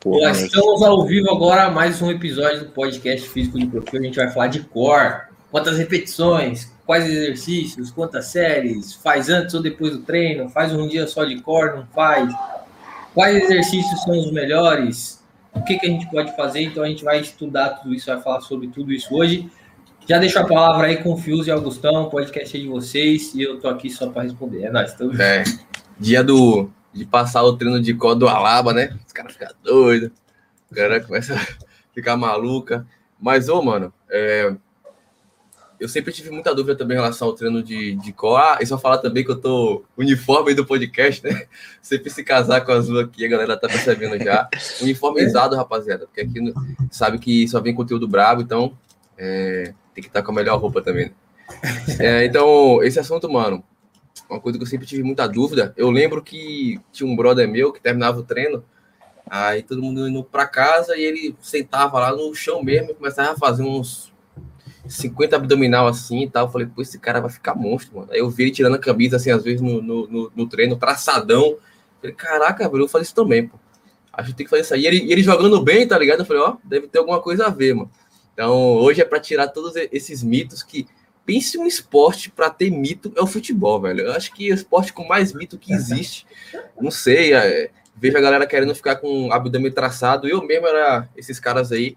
Porra. Nós estamos ao vivo agora, mais um episódio do podcast Físico de Perfil. A gente vai falar de core. Quantas repetições, quais exercícios, quantas séries, faz antes ou depois do treino, faz um dia só de core, não faz? Quais exercícios são os melhores? O que, que a gente pode fazer? Então a gente vai estudar tudo isso, vai falar sobre tudo isso hoje. Já deixo a palavra aí com o Fius e Augustão, podcast é de vocês, e eu tô aqui só para responder. É nóis, estamos É, dia do, de passar o treino de cor do Alaba, né? Os caras ficam doidos, o cara começa a ficar maluca. Mas, ô, mano, é, eu sempre tive muita dúvida também em relação ao treino de, de. Ah, e só falar também que eu tô uniforme do podcast, né? Sempre se casar com azul aqui, a galera tá percebendo já. Uniformizado, rapaziada, porque aqui sabe que só vem conteúdo brabo, então é, tem que estar com a melhor roupa também. né? É, então, esse assunto, mano, uma coisa que eu sempre tive muita dúvida. Eu lembro que tinha um brother meu que terminava o treino, aí todo mundo indo pra casa e ele sentava lá no chão mesmo e começava a fazer uns 50 abdominal assim e tal. Eu falei, pô, esse cara vai ficar monstro, mano. Aí eu vi ele tirando a camisa, assim, às vezes no, no, no, no treino, traçadão. Eu falei, caraca, velho, eu faço isso também, pô. Acho que tem que fazer isso aí. E ele, ele jogando bem, tá ligado? Eu falei, ó, deve ter alguma coisa a ver, mano. Então, hoje é pra tirar todos esses mitos que. Pense um esporte para ter mito é o futebol, velho. Eu acho que o esporte com mais mito que existe. Não sei, é, vejo a galera querendo ficar com o abdômen traçado. Eu mesmo era esses caras aí.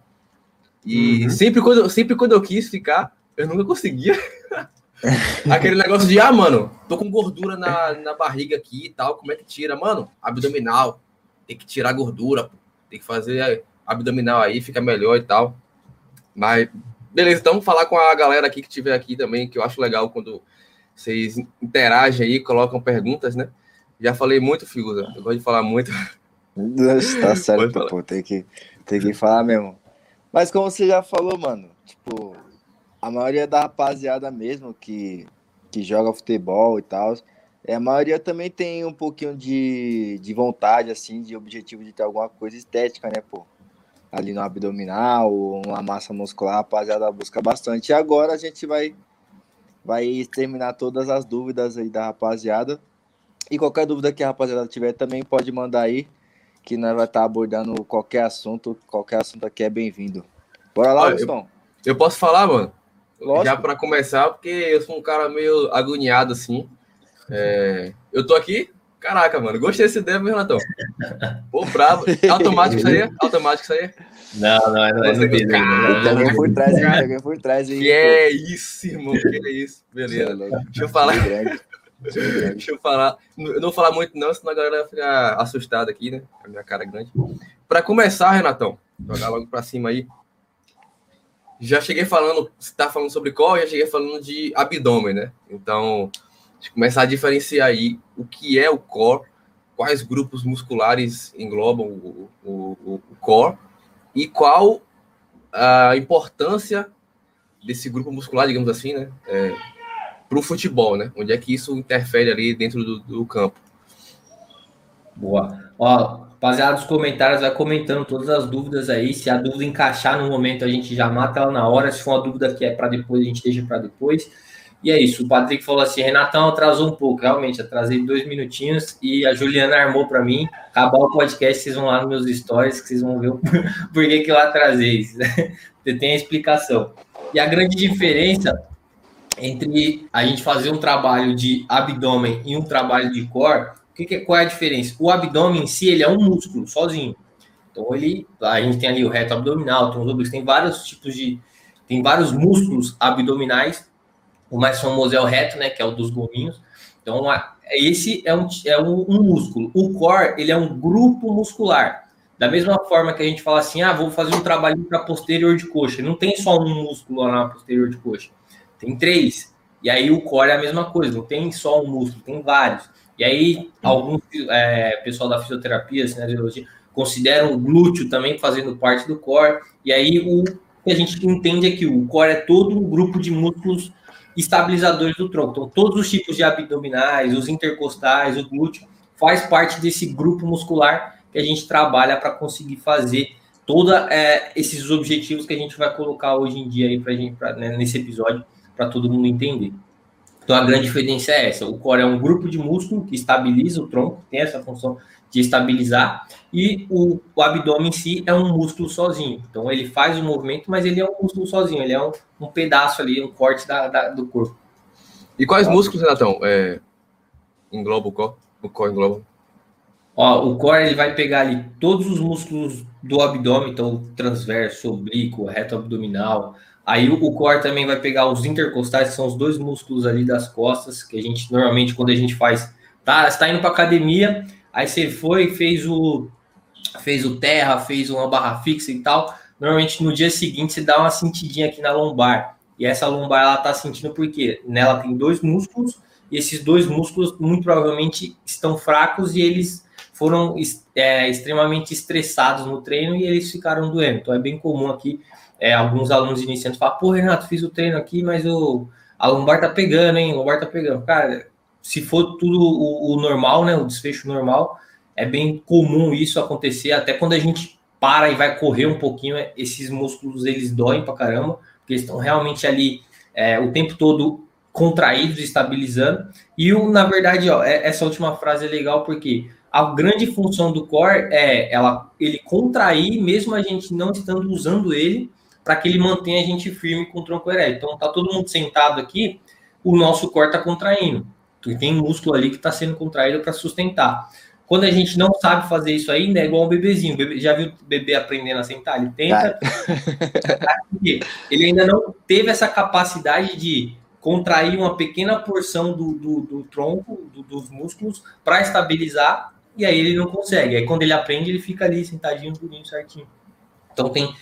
E Uhum. sempre, quando, sempre quando eu quis ficar, eu nunca conseguia. Aquele negócio de, ah, mano, tô com gordura na, na barriga aqui e tal, como é que tira? Mano, abdominal, tem que tirar gordura, pô. tem que fazer é, abdominal aí, fica melhor e tal. Mas, beleza, então vamos falar com a galera aqui que tiver aqui também, que eu acho legal quando vocês interagem aí, colocam perguntas, né? Já falei muito, Figuza, eu gosto de falar muito. Tá certo, pô, tem que, tem que falar mesmo. Mas como você já falou, mano, tipo, a maioria da rapaziada mesmo que, que joga futebol e tal, é, a maioria também tem um pouquinho de, de vontade, assim, de objetivo de ter alguma coisa estética, né, pô? Ali no abdominal, uma massa muscular, a rapaziada busca bastante. E agora a gente vai, vai exterminar todas as dúvidas aí da rapaziada. E qualquer dúvida que a rapaziada tiver também pode mandar aí que nós vai estar abordando qualquer assunto, qualquer assunto aqui é bem-vindo. Bora lá, Olha, Gustavo. Eu posso falar, mano? Lógico. Já para começar, porque eu sou um cara meio agoniado assim. É, Eu tô aqui, caraca, mano, gostei desse ideia, meu Renatão. Pô, bravo. Automático isso aí? Automático isso aí? Não, não, não, não, beleza, não, por trás alguém por trás aí. Que é isso, irmão, que é isso. é Beleza. louco. Deixa eu falar. Grande. Deixa eu falar. Eu não vou falar muito, não, senão a galera vai ficar assustada aqui, né? A minha cara é grande. Para começar, Renatão, jogar logo para cima aí. Já cheguei falando, você tá falando sobre core, já cheguei falando de abdômen, né? Então, deixa eu começar a diferenciar aí o que é o core, quais grupos musculares englobam o, o, o, core e qual a importância desse grupo muscular, digamos assim, né? É, para o futebol, né? Onde é que isso interfere ali dentro do, do campo? Boa. Ó, rapaziada, dos comentários, vai comentando todas as dúvidas aí. Se a dúvida encaixar no momento, a gente já mata ela na hora. Se for uma dúvida que é para depois, a gente deixa para depois. E é isso. O Patrick falou assim: Renatão atrasou um pouco. Realmente, atrasei dois minutinhos. E a Juliana armou para mim. Acabar o podcast, vocês vão lá nos meus stories, que vocês vão ver por que, que eu atrasei. Tem a explicação. E a grande diferença entre a gente fazer um trabalho de abdômen e um trabalho de core, o que, que qual é a diferença? O abdômen em si, ele é um músculo sozinho. Então, ele, a gente tem ali o reto abdominal, tem os tem vários tipos de, tem vários músculos abdominais. O mais famoso é o reto, né, que é o dos gominhos. Então, esse é um, é um, um músculo. O core, ele é um grupo muscular. Da mesma forma que a gente fala assim, ah, vou fazer um trabalho para posterior de coxa. Não tem só um músculo lá na posterior de coxa. Tem três. E aí o core é a mesma coisa, não tem só um músculo, tem vários. E aí, alguns é, pessoal da fisioterapia, cinesiologia, consideram o glúteo também fazendo parte do core. E aí o que a gente entende é que o core é todo um grupo de músculos estabilizadores do tronco. Então, todos os tipos de abdominais, os intercostais, o glúteo, faz parte desse grupo muscular que a gente trabalha para conseguir fazer todos é, esses objetivos que a gente vai colocar hoje em dia aí pra gente, pra, né, nesse episódio, para todo mundo entender. Então a grande diferença é essa: o core é um grupo de músculo que estabiliza o tronco, tem essa função de estabilizar, e o, o, abdômen em si é um músculo sozinho. Então ele faz o movimento, mas ele é um músculo sozinho, ele é um, um pedaço ali, um corte da, da do corpo. E quais músculos, Renatão, é, engloba o core? O core engloba? Ó, o core ele vai pegar ali todos os músculos do abdômen, então transverso, oblíquo, reto abdominal. Aí o, o core também vai pegar os intercostais, que são os dois músculos ali das costas, que a gente normalmente quando a gente faz, tá, está indo para academia, aí você foi, fez o fez o terra, fez uma barra fixa e tal. Normalmente no dia seguinte você dá uma sentidinha aqui na lombar. E essa lombar ela tá sentindo porque nela tem dois músculos e esses dois músculos muito provavelmente estão fracos e eles foram é, extremamente estressados no treino e eles ficaram doendo. Então é bem comum aqui é, alguns alunos iniciantes falar, pô, Renato, fiz o treino aqui, mas o, a lombar tá pegando, hein? A lombar tá pegando. Cara, se for tudo o, o normal, né? O desfecho normal, é bem comum isso acontecer, até quando a gente para e vai correr um pouquinho, esses músculos eles doem pra caramba, porque eles estão realmente ali é, o tempo todo contraídos, estabilizando. E o, na verdade, ó, é, essa última frase é legal porque a grande função do core é ela, ele contrair, mesmo a gente não estando usando ele, para que ele mantenha a gente firme com o tronco ereto. Então, tá todo mundo sentado aqui, o nosso core está contraindo. E tem músculo ali que está sendo contraído para sustentar. Quando a gente não sabe fazer isso ainda, é igual um bebezinho. Bebê, já viu o bebê aprendendo a sentar? Ele tenta. ele ainda não teve essa capacidade de contrair uma pequena porção do, do, do tronco, do, dos músculos, para estabilizar e aí ele não consegue. Aí quando ele aprende, ele fica ali sentadinho, durinho, certinho. Então tem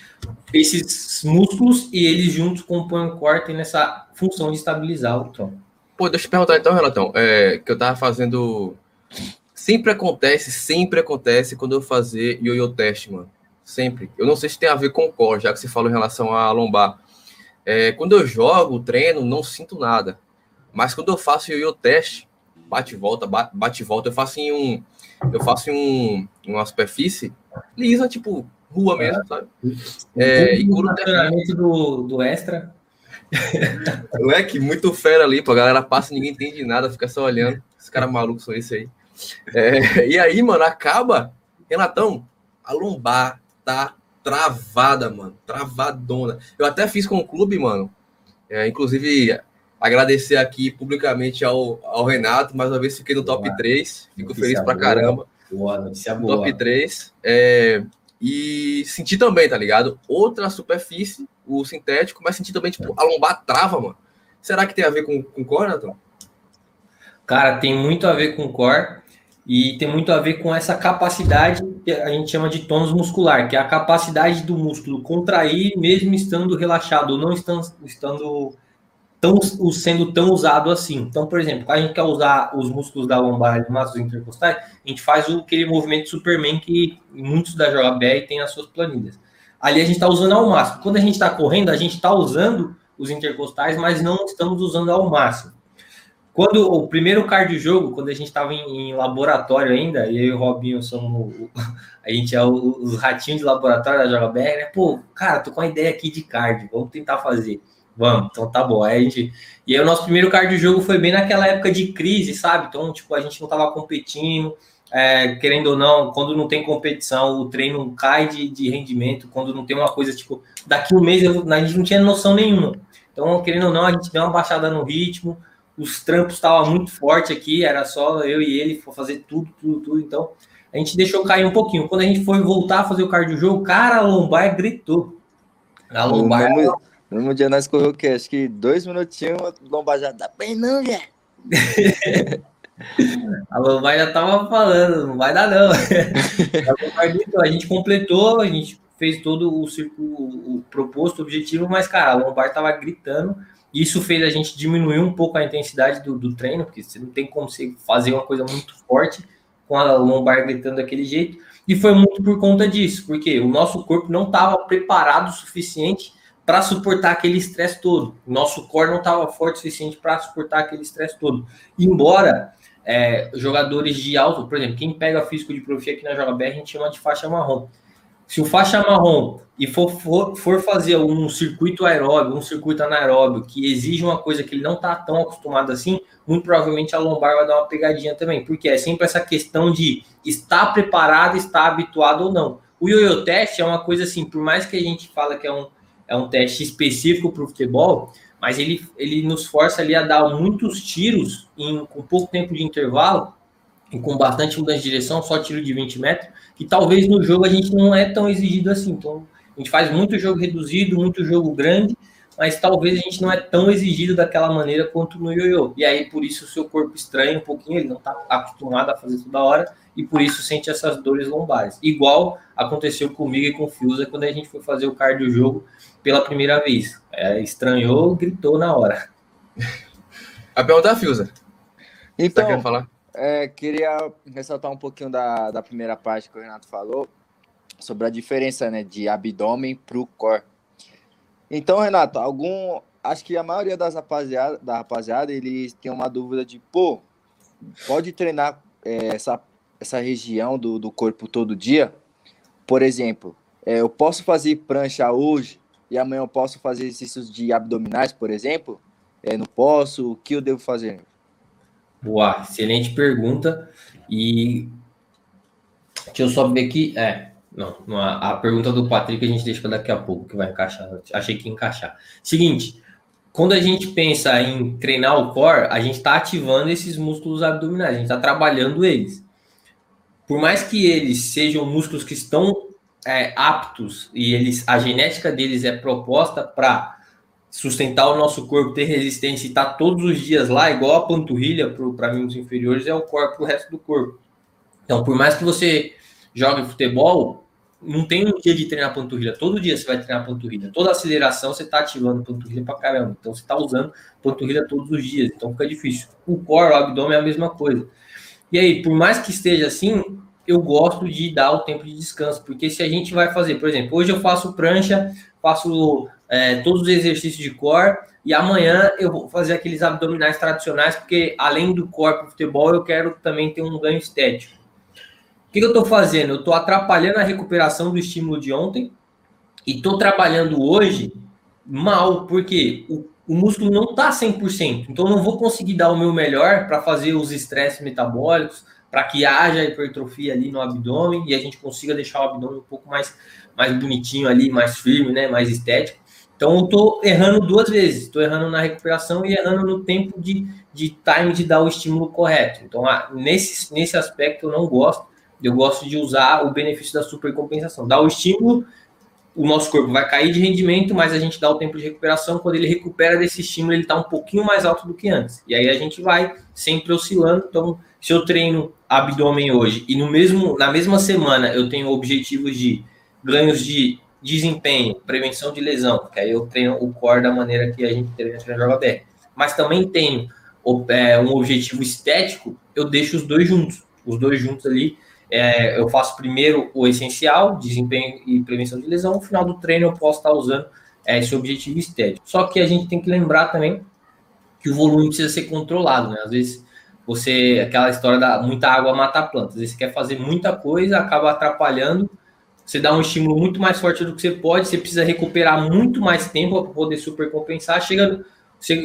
esses músculos e eles juntos compõem o core, tem nessa função de estabilizar o tronco. Pô, deixa eu perguntar então, Renatão, é, que eu tava fazendo... Sempre acontece, sempre acontece quando eu fazer ioiô teste, mano. Sempre. Eu não sei se tem a ver com o core, já que você falou em relação à lombar. É, quando eu jogo, treino, não sinto nada. Mas quando eu faço ioiô teste, bate e volta, bate, e volta, eu faço em um eu faço em um, uma superfície lisa, tipo rua mesmo, é. sabe? É, e curo do, do extra. Moleque, muito fera ali, pô. A galera passa e ninguém entende nada, fica só olhando. Esse cara maluco são esse aí. É, e aí, mano, acaba. Renatão, a lombar tá travada, mano. Travadona. Eu até fiz com o clube, mano. É, inclusive, agradecer aqui publicamente ao, ao Renato, mais uma vez fiquei no top boa. 3, fico notícia feliz pra boa. caramba. Boa, notícia boa. Top 3. É, e senti também, tá ligado? Outra superfície, o sintético, mas senti também, tipo, a lombar trava, mano. Será que tem a ver com, com core, Nathan? Cara, tem muito a ver com core e tem muito a ver com essa capacidade que a gente chama de tônus muscular, que é a capacidade do músculo contrair mesmo estando relaxado não estando, estando tão, sendo tão usado assim. Então, por exemplo, quando a gente quer usar os músculos da lombar e massas intercostais, a gente faz aquele movimento Superman que muitos da JBR têm nas suas planilhas. Ali a gente está usando ao máximo. Quando a gente está correndo, a gente está usando os intercostais, mas não estamos usando ao máximo. Quando o primeiro cardio jogo, quando a gente estava em, em, laboratório ainda, e eu e o Robinho somos a gente é os ratinhos de laboratório da JBR, né? Pô, cara, tô com uma ideia aqui de cardio, vamos tentar fazer. Vamos, então tá bom. Aí a gente... E aí o nosso primeiro cardio jogo foi bem naquela época de crise, sabe? Então, tipo, a gente não tava competindo, é, querendo ou não, quando não tem competição, o treino cai de, de rendimento, quando não tem uma coisa, tipo, daqui um mês eu, a gente não tinha noção nenhuma. Então, querendo ou não, a gente deu uma baixada no ritmo, os trampos estavam muito forte aqui, era só eu e ele fazer tudo, tudo, tudo. Então, a gente deixou cair um pouquinho. Quando a gente foi voltar a fazer o cardio jogo, cara, a lombar gritou. A lombar. No mesmo dia nós correu o quê? Acho que dois minutinhos, o lombar já dá bem não, velho. a lombar já tava falando, não vai dar não. a gente completou, a gente fez todo o círculo o proposto, o objetivo, mas, cara, a lombar tava gritando. Isso fez a gente diminuir um pouco a intensidade do, do treino, porque você não tem como você fazer uma coisa muito forte com a lombar gritando daquele jeito. E foi muito por conta disso, porque o nosso corpo não estava preparado o suficiente para suportar aquele estresse todo. Nosso core não estava forte o suficiente para suportar aquele estresse todo. Embora é, jogadores de alto, por exemplo, quem pega físico de profi aqui na Joga BR, a gente chama de faixa marrom. Se o faixa marrom e for, for, for, fazer um circuito aeróbio, um circuito anaeróbio, que exige uma coisa que ele não está tão acostumado assim, muito provavelmente a lombar vai dar uma pegadinha também, porque é sempre essa questão de estar preparado, estar habituado ou não. O ioiô teste é uma coisa assim, por mais que a gente fala que é um, é um teste específico para o futebol, mas ele, ele nos força ali a dar muitos tiros em, com pouco tempo de intervalo e com bastante mudança de direção, só tiro de 20 metros, que talvez no jogo a gente não é tão exigido assim. Então, a gente faz muito jogo reduzido, muito jogo grande, mas talvez a gente não é tão exigido daquela maneira quanto no ioiô. E aí, por isso, o seu corpo estranha um pouquinho, ele não está acostumado a fazer toda hora, e por isso sente essas dores lombares. Igual aconteceu comigo e com o Fiusa quando a gente foi fazer o cardio jogo pela primeira vez. É, estranhou, gritou na hora. A pergunta da Fiusa. Então, tá falar? É, queria ressaltar um pouquinho da, da primeira parte que o Renato falou sobre a diferença né, de abdômen para o core. Então, Renato, algum. Acho que a maioria das rapaziada, da rapaziada, eles tem uma dúvida de, pô, pode treinar é, essa, essa região do, do corpo todo dia? Por exemplo, é, eu posso fazer prancha hoje e amanhã eu posso fazer exercícios de abdominais, por exemplo? É, não posso? O que eu devo fazer? Boa, excelente pergunta. E deixa eu só ver aqui. É, não, não a, a, pergunta do Patrick a gente deixa para daqui a pouco, que vai encaixar. Achei que ia encaixar. Seguinte, quando a gente pensa em treinar o core, a gente está ativando esses músculos abdominais, a gente está trabalhando eles. Por mais que eles sejam músculos que estão é, aptos e eles, a genética deles é proposta para sustentar o nosso corpo, ter resistência e estar tá todos os dias lá, igual a panturrilha para membros inferiores, é o corpo o resto do corpo. Então, por mais que você jogue futebol, não tem um dia de treinar panturrilha. Todo dia você vai treinar panturrilha. Toda aceleração você está ativando panturrilha para caramba. Então você está usando panturrilha todos os dias. Então fica difícil. O core, o abdômen é a mesma coisa. E aí, por mais que esteja assim, eu gosto de dar o tempo de descanso. Porque se a gente vai fazer, por exemplo, hoje eu faço prancha, faço é, todos os exercícios de core. E amanhã eu vou fazer aqueles abdominais tradicionais, porque além do core para futebol, eu quero também ter um ganho estético que, que eu estou fazendo? Eu estou atrapalhando a recuperação do estímulo de ontem e estou trabalhando hoje mal, porque o, o músculo não está 100%. Então, não vou conseguir dar o meu melhor para fazer os estresses metabólicos, para que haja hipertrofia ali no abdômen e a gente consiga deixar o abdômen um pouco mais, mais bonitinho ali, mais firme, né, mais estético. Então, eu estou errando duas vezes. Estou errando na recuperação e errando no tempo de, de time de dar o estímulo correto. Então, nesse, nesse aspecto, eu não gosto eu gosto de usar o benefício da supercompensação. Dá o estímulo, o nosso corpo vai cair de rendimento, mas a gente dá o tempo de recuperação. Quando ele recupera desse estímulo, ele está um pouquinho mais alto do que antes. E aí a gente vai sempre oscilando. Então, se eu treino abdômen hoje e no mesmo, na mesma semana eu tenho objetivos de ganhos de desempenho, prevenção de lesão, que aí eu treino o core da maneira que a gente treina no Joga BR. Mas também tenho é, um objetivo estético, eu deixo os dois juntos. Os dois juntos ali é, eu faço primeiro o essencial, desempenho e prevenção de lesão, no final do treino eu posso estar usando é, esse objetivo estético. Só que a gente tem que lembrar também que o volume precisa ser controlado, né? Às vezes você, aquela história da muita água mata a planta, às vezes você quer fazer muita coisa, acaba atrapalhando, você dá um estímulo muito mais forte do que você pode, você precisa recuperar muito mais tempo para poder supercompensar, chega,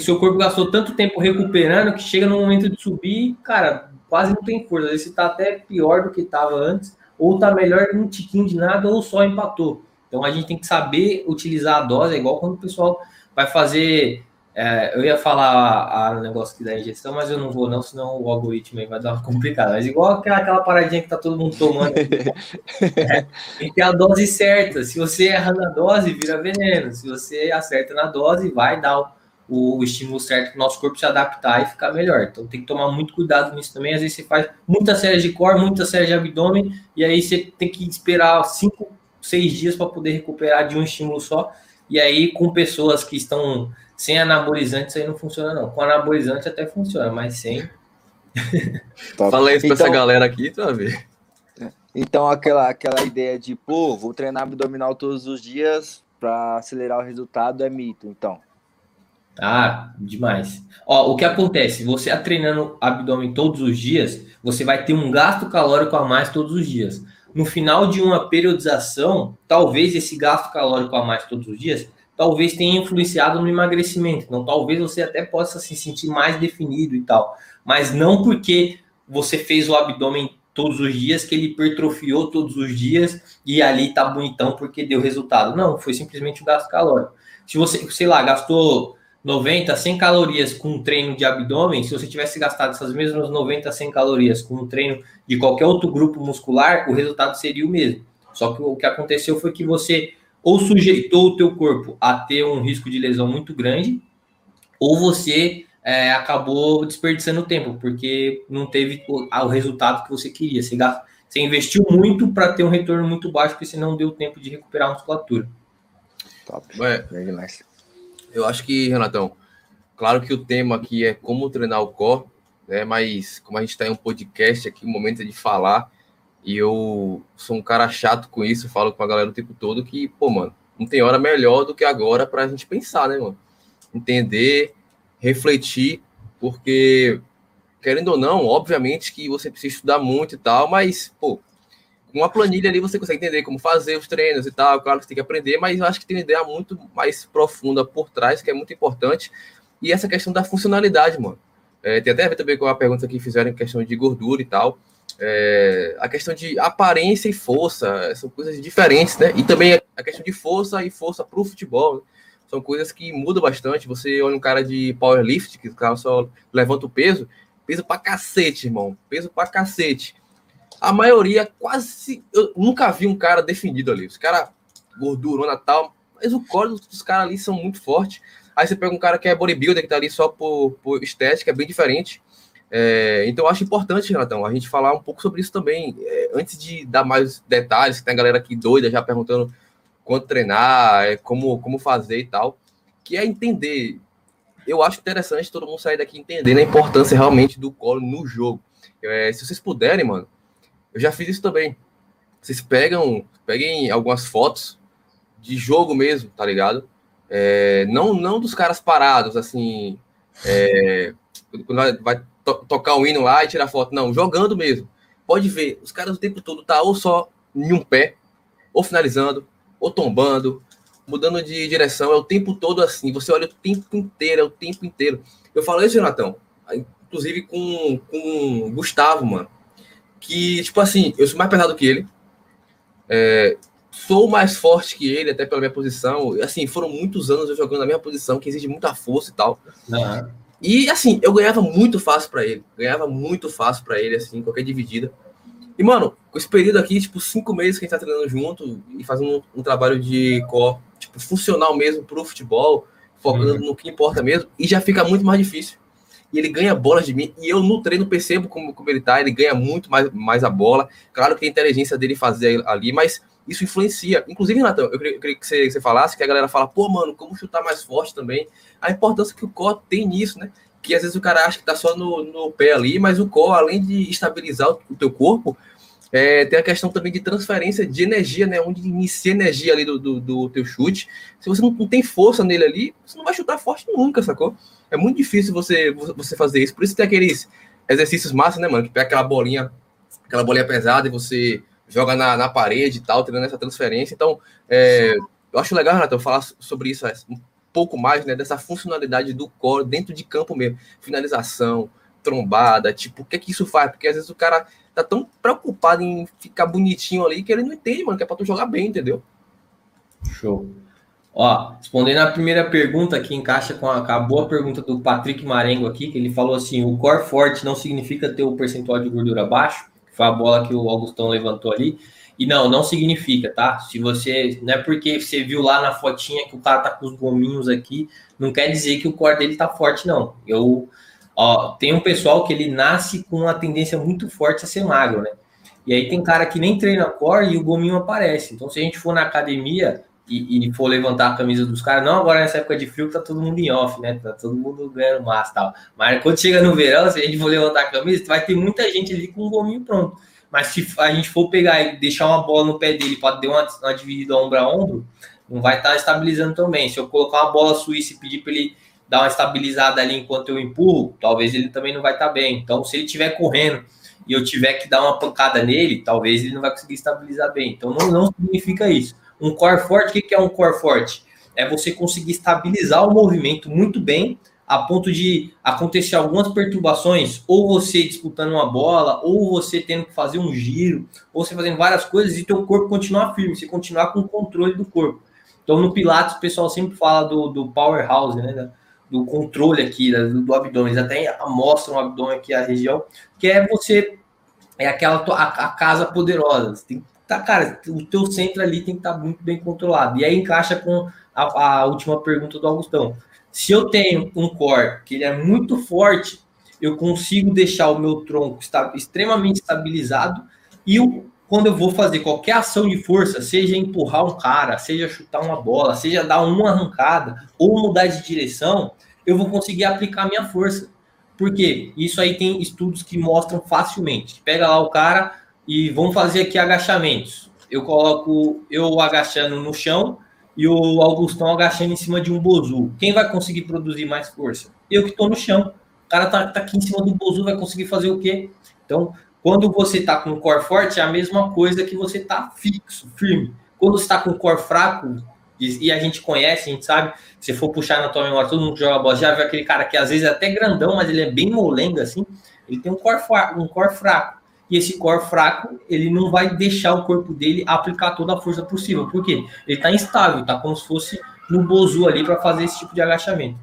seu corpo gastou tanto tempo recuperando que chega no momento de subir, cara, quase não tem força. Às vezes está até pior do que estava antes, ou está melhor um tiquinho de nada, ou só empatou. Então a gente tem que saber utilizar a dose, é igual quando o pessoal vai fazer. É, eu ia falar o negócio da ingestão, mas eu não vou, não, senão o algoritmo aí vai dar uma complicada. Mas igual aquela, aquela paradinha que tá todo mundo tomando. é, tem que ter a dose certa. Se você erra na dose, vira veneno. Se você acerta na dose, vai dar o estímulo certo para o nosso corpo se adaptar e ficar melhor. Então tem que tomar muito cuidado nisso também. Às vezes você faz muita série de core, muita série de abdômen, e aí você tem que esperar cinco, seis dias para poder recuperar de um estímulo só. E aí, com pessoas que estão sem anabolizante, isso aí não funciona, não. Com anabolizante até funciona, mas sem. Fala isso então, para essa galera aqui, tu vai ver. Então, aquela, aquela ideia de, pô, vou treinar abdominal todos os dias para acelerar o resultado é mito, então. Ah, demais. Ó, o que acontece? Você treinando abdômen todos os dias, você vai ter um gasto calórico a mais todos os dias. no final de uma periodização, talvez esse gasto calórico a mais todos os dias, talvez tenha influenciado no emagrecimento. Então, talvez você até possa se sentir mais definido e tal. Mas não porque você fez o abdômen todos os dias, que ele hipertrofiou todos os dias e ali tá bonitão porque deu resultado. Não, foi simplesmente o gasto calórico. Se você, sei lá, gastou 90, 100 calorias com um treino de abdômen, se você tivesse gastado essas mesmas 90, 100 calorias com um treino de qualquer outro grupo muscular, o resultado seria o mesmo. Só que o que aconteceu foi que você ou sujeitou o teu corpo a ter um risco de lesão muito grande, ou você é, acabou desperdiçando tempo, porque não teve o, o resultado que você queria. Você, gasta, você investiu muito para ter um retorno muito baixo, porque você não deu tempo de recuperar a musculatura. Top. É, eu acho que, Renatão, claro que o tema aqui é como treinar o core, né? Mas como a gente está em um podcast aqui, o momento é de falar, e eu sou um cara chato com isso, falo com a galera o tempo todo que, pô, mano, não tem hora melhor do que agora para a gente pensar, né, mano? Entender, refletir, porque, querendo ou não, obviamente que você precisa estudar muito e tal, mas, pô, uma planilha ali você consegue entender como fazer os treinos e tal, claro que você tem que aprender, mas eu acho que tem uma ideia muito mais profunda por trás, que é muito importante, e essa questão da funcionalidade, mano. É, tem até a ver também com a pergunta que fizeram em questão de gordura e tal. É, a questão de aparência e força são coisas diferentes, né? E também a questão de força e força para o futebol né? são coisas que mudam bastante. Você olha um cara de powerlift, que o cara só levanta o peso, peso para cacete, irmão, peso para cacete. A maioria quase. Eu nunca vi um cara definido ali. Os caras gordurona tal, mas o core dos caras ali são muito fortes. Aí você pega um cara que é bodybuilder, que tá ali só por, por estética, é bem diferente. É, então eu acho importante, Renatão, a gente falar um pouco sobre isso também. É, antes de dar mais detalhes, que tem a galera aqui doida já perguntando quanto treinar, é, como, como fazer e tal, que é entender. Eu acho interessante todo mundo sair daqui entendendo a importância realmente do colo no jogo. É, se vocês puderem, mano, eu já fiz isso também. Vocês pegam, peguem algumas fotos de jogo mesmo, tá ligado? É, não, não dos caras parados, assim, é, quando vai to tocar o hino lá e tirar foto, não, jogando mesmo. Pode ver, os caras o tempo todo tá ou só em um pé, ou finalizando, ou tombando, mudando de direção, é o tempo todo assim. Você olha o tempo inteiro, é o tempo inteiro. Eu falei isso, Jonathan, inclusive com, com o Gustavo, mano, que, tipo assim, eu sou mais pesado que ele, é, sou mais forte que ele, até pela minha posição. Assim, foram muitos anos eu jogando na minha posição, que exige muita força e tal. Uhum. E, assim, eu ganhava muito fácil para ele. Ganhava muito fácil para ele, assim, qualquer dividida. E, mano, com esse período aqui, tipo, cinco meses que a gente tá treinando junto e fazendo um, um trabalho de core, tipo, funcional mesmo pro futebol, focando uhum. no que importa mesmo, e já fica muito mais difícil. E ele ganha bolas de mim, e eu no treino percebo como, como ele tá, ele ganha muito mais, mais a bola. Claro que a inteligência dele fazer ali, mas isso influencia. Inclusive, Nathan, eu queria, que, você, que, você, falasse, que a galera fala, pô, mano, como chutar mais forte também. A importância que o core tem nisso, né? Que às vezes o cara acha que tá só no, no pé ali, mas o core, além de estabilizar o, o teu corpo, é, tem a questão também de transferência de energia, né? Onde inicia energia ali do, do, do teu chute. Se você não, não, tem força nele ali, você não vai chutar forte nunca, sacou? É muito difícil você, você fazer isso. Por isso tem aqueles exercícios massa, né, mano? Que pega aquela bolinha, aquela bolinha pesada e você joga na, na parede e tal, tendo essa transferência. Então, é, eu acho legal, Renato, falar sobre isso é, um pouco mais, né, dessa funcionalidade do core dentro de campo mesmo. Finalização, trombada, tipo, o que é que isso faz? Porque às vezes o cara tá tão preocupado em ficar bonitinho ali que ele não entende, mano, que é pra tu jogar bem, entendeu? Show. Ó, respondendo a primeira pergunta que encaixa com a, com a, boa pergunta do Patrick Marengo aqui, que ele falou assim: o core forte não significa ter o percentual de gordura baixo foi a bola que o Augustão levantou ali. E não, não significa, tá? Se você. Não é porque você viu lá na fotinha que o cara tá com os gominhos aqui, não quer dizer que o core dele tá forte, não. Eu. Ó, tem um pessoal que ele nasce com uma tendência muito forte a ser magro, né? E aí tem cara que nem treina core e o gominho aparece. Então, se a gente for na academia, e, e, for levantar a camisa dos caras, não agora nessa época de frio tá todo mundo em off, né? Tá todo mundo ganhando massa e tal. Mas quando chega no verão, se a gente for levantar a camisa, vai ter muita gente ali com um gominho pronto. Mas se a gente for pegar e deixar uma bola no pé dele para dar uma, uma dividida ombro a ombro, não vai estar tá estabilizando também. Se eu colocar uma bola suíça e pedir para ele dar uma estabilizada ali enquanto eu empurro, talvez ele também não vai estar tá bem. Então, se ele estiver correndo e eu tiver que dar uma pancada nele, talvez ele não vai conseguir estabilizar bem. Então não, não significa isso. Um core forte, o que é um core forte? É você conseguir estabilizar o movimento muito bem, a ponto de acontecer algumas perturbações, ou você disputando uma bola, ou você tendo que fazer um giro, ou você fazendo várias coisas e teu corpo continuar firme, você continuar com o controle do corpo. Então no Pilates o pessoal sempre fala do, do powerhouse, né? Do controle aqui, do, do abdômen, eles até mostram o abdômen aqui, a região, que é você, é aquela a, a casa poderosa. Você tem que tá, cara, o teu centro ali tem que estar tá muito bem controlado. E aí encaixa com a, a última pergunta do Augustão se eu tenho um core que ele é muito forte, eu consigo deixar o meu tronco extremamente estabilizado e o, quando eu vou fazer qualquer ação de força, seja empurrar um cara, seja chutar uma bola, seja dar uma arrancada ou mudar de direção, eu vou conseguir aplicar minha força. Por quê? Isso aí tem estudos que mostram facilmente. Pega lá o cara e vamos fazer aqui agachamentos. Eu coloco eu agachando no chão e o Augustão agachando em cima de um Bozu. Quem vai conseguir produzir mais força? Eu que estou no chão. O cara tá, tá aqui em cima do Bozu, vai conseguir fazer o quê? Então, quando você tá com o core forte, é a mesma coisa que você tá fixo, firme. Quando você tá com o core fraco, e, e a gente conhece, a gente sabe, se for puxar na tua memória, todo mundo que joga bola já viu aquele cara que às vezes é até grandão, mas ele é bem molenga assim, ele tem um core, um core fraco e esse core fraco, ele não vai deixar o corpo dele aplicar toda a força possível. Por quê? Ele está instável, tá como se fosse no bozu ali para fazer esse tipo de agachamento.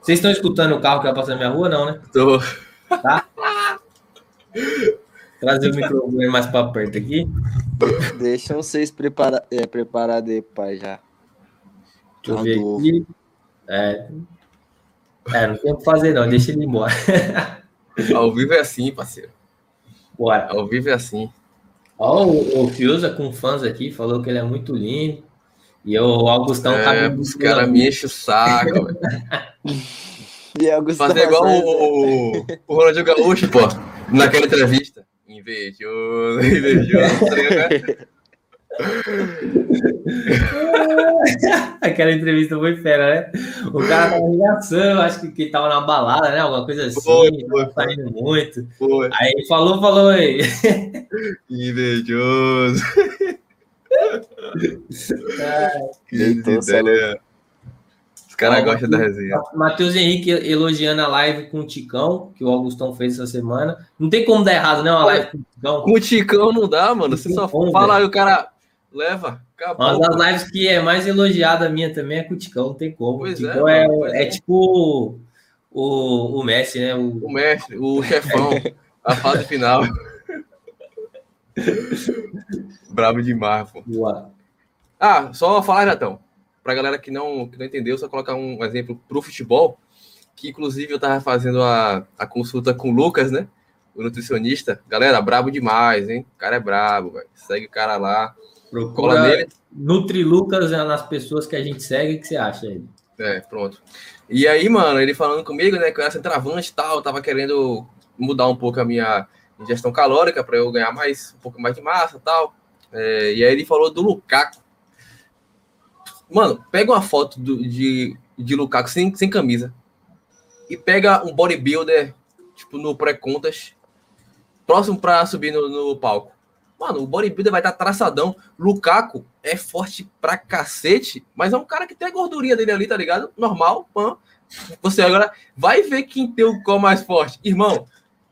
Vocês estão escutando o carro que vai passar na minha rua, não, né? Tô. Tá? Trazer o microfone mais para perto aqui. Deixa vocês preparar, é, preparados aí, pai, já. Deixa eu ver aqui. É, é, não tem o que fazer, não. Deixa ele embora. Ao vivo é assim, parceiro. Bora. Ao vivo é assim. Ó, o, o Fiuza com fãs aqui falou que ele é muito lindo. E o Augustão é, Os caras me enchem o saco, velho. E Augustão Fazer igual o, o, o Ronaldinho Gaúcho, pô, naquela entrevista. Invejoso, invejoso. Aquela entrevista foi fera, né? O cara tava reação, acho que, que tava na balada, né? Alguma coisa assim, foi, foi, saindo muito. Foi. Aí falou, falou aí. Invejoso. ideia. Os caras gostam da resenha. Matheus Henrique elogiando a live com o Ticão, que o Augustão fez essa semana. Não tem como dar errado, né? Uma live com o Ticão. Com o Ticão não dá, mano. Você só fala aí, o cara leva. Acabou, Uma das lives que é mais elogiada minha também é com o Ticão, não tem como. Pois o Ticão é, é, é, tipo o, o Messi, né? O, o mestre, o chefão, a fase final. Bravo demais, pô. Boa. Ah, só falar, Natão. Pra galera que não, que não entendeu, só colocar um exemplo pro futebol, que inclusive eu tava fazendo a, a consulta com o Lucas, né? O nutricionista. Galera, brabo demais, hein? O cara é brabo, velho. Segue o cara lá. Procura nele. Nutri Lucas é nas pessoas que a gente segue, o que você acha aí? É, pronto. E aí, mano, ele falando comigo, né, que eu era centroavante e tal, tava querendo mudar um pouco a minha ingestão calórica para eu ganhar mais, um pouco mais de massa e tal. É, e aí ele falou do Lukaku. Mano, pega uma foto do, de, de Lukaku sem, sem camisa e pega um bodybuilder, tipo, no pré-contas, próximo para subir no, no palco. Mano, o bodybuilder vai estar tá traçadão. Lukaku é forte pra cacete, mas é um cara que tem a gordurinha dele ali, tá ligado? Normal, pã. Você agora vai ver quem tem o core mais forte. Irmão,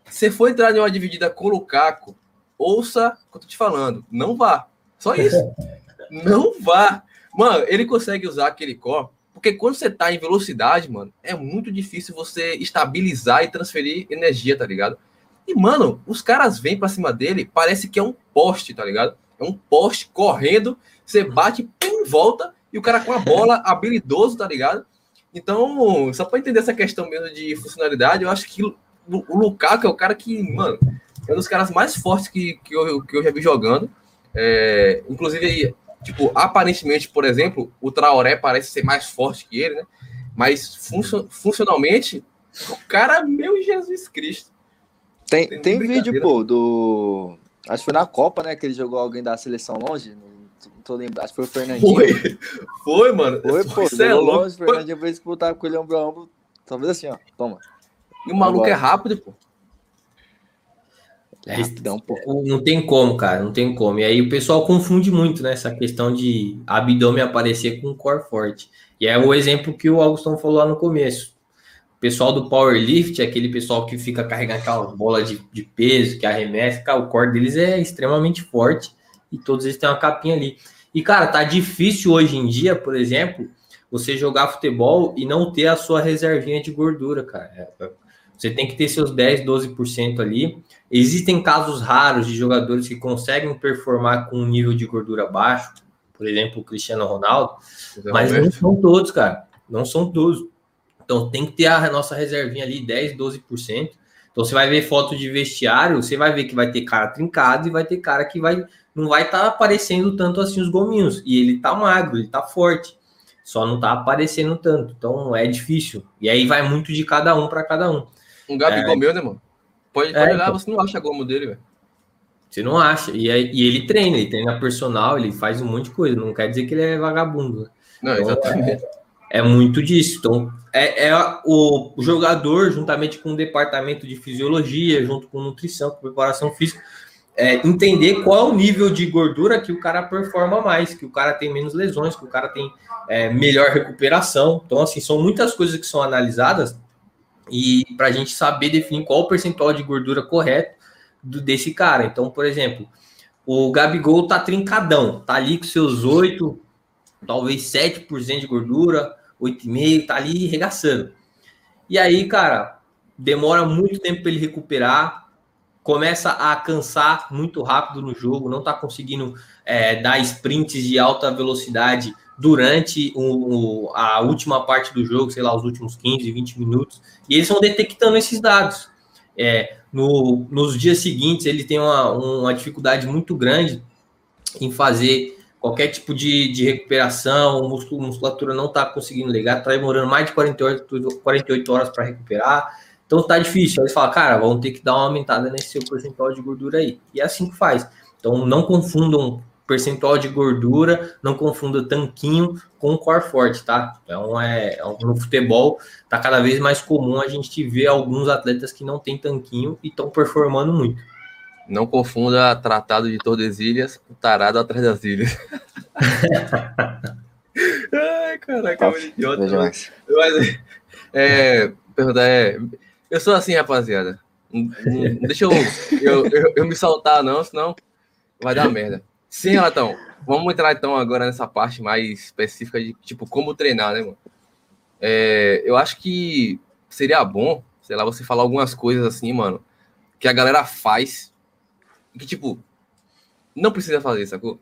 você for entrar em uma dividida com o Lukaku, ouça o que eu tô te falando. Não vá. Só isso. Não vá. Mano, ele consegue usar aquele core, porque quando você tá em velocidade, mano, é muito difícil você estabilizar e transferir energia, tá ligado? E, mano, os caras vêm pra cima dele, parece que é um poste, tá ligado? É um poste correndo, você bate, pum, volta, e o cara com a bola, habilidoso, tá ligado? Então, só pra entender essa questão mesmo de funcionalidade, eu acho que o, Lukaku é o cara que, mano, é um dos caras mais fortes que, que, eu, que eu já vi jogando. É, inclusive, tipo, aparentemente, por exemplo, o Traoré parece ser mais forte que ele, né? Mas funcionalmente, o cara, meu Jesus Cristo. Tem, tem, tem vídeo, pô, do. Acho que foi na Copa, né? Que ele jogou alguém da seleção longe. Não tô lembrando. Acho que foi o Fernandinho. Foi, foi mano. Foi, pô. Você é louco. Longe, o Fernandinho que botar com ele ombro a ombro. Talvez assim, ó. Toma. E o maluco Agora. é rápido, pô. É rapidão, pô. Não tem como, cara, não tem como. E aí o pessoal confunde muito, né? Essa questão de abdômen aparecer com core forte. E é o exemplo que o Augustão falou lá no começo. Pessoal do powerlift, aquele pessoal que fica carregando aquela bola de, de peso, que arremessa, cara, o core deles é extremamente forte e todos eles têm uma capinha ali. E, cara, tá difícil hoje em dia, por exemplo, você jogar futebol e não ter a sua reservinha de gordura, cara. É, você tem que ter seus 10, 12% ali. Existem casos raros de jogadores que conseguem performar com um nível de gordura baixo, por exemplo, o Cristiano Ronaldo, mas não são todos, cara. Não são todos. Então tem que ter a nossa reservinha ali, 10, 12%. Então você vai ver foto de vestiário, você vai ver que vai ter cara trincado e vai ter cara que vai não vai estar tá aparecendo tanto assim os gominhos. E ele tá magro, ele tá forte. Só não tá aparecendo tanto. Então é difícil. E aí vai muito de cada um para cada um. Um Gabigol é... meu, né, mano? Pode, pode é, olhar, então... você não acha gomo dele, velho. Você não acha. E, aí, e ele treina, ele treina personal, ele faz um monte de coisa. Não quer dizer que ele é vagabundo. Não, então, exatamente. É, é, muito disso. Então, é, é o, jogador, juntamente com o departamento de fisiologia, junto com nutrição, com preparação física, é, entender qual é o nível de gordura que o cara performa mais, que o cara tem menos lesões, que o cara tem é, melhor recuperação. Então, assim, são muitas coisas que são analisadas e para a gente saber definir qual o percentual de gordura correto do, desse cara. Então, por exemplo, o Gabigol tá trincadão, tá ali com seus 8, talvez 7% de gordura, 8,5%, tá ali regaçando. E aí, cara, demora muito tempo para ele recuperar, começa a cansar muito rápido no jogo, não tá conseguindo é, dar sprints de alta velocidade durante o, a última parte do jogo, sei lá, os últimos 15, 20 minutos, e eles vão detectando esses dados. É, no, nos dias seguintes, ele tem uma, uma dificuldade muito grande em fazer qualquer tipo de, de recuperação, músculo, musculatura não está conseguindo ligar, está demorando mais de 48, 48 horas para recuperar, então tá difícil. Aí você fala, cara, vamos ter que dar uma aumentada nesse seu percentual de gordura aí. E é assim que faz. Então não confundam percentual de gordura, não confunda tanquinho com core forte, tá? Então, é, é no futebol tá cada vez mais comum a gente ver alguns atletas que não tem tanquinho e estão performando muito. Não confunda tratado de Tordesilhas com tarado atrás das ilhas. Ai, caraca, é idiota. Mas, é, pergunta é, eu sou assim, rapaziada. Não, não deixa eu, eu, eu, eu me soltar, não, senão vai dar merda. Sim, Latão. Vamos entrar então agora nessa parte mais específica de tipo como treinar, né, mano? É, eu acho que seria bom, sei lá, você falar algumas coisas assim, mano, que a galera faz que tipo não precisa fazer, sacou?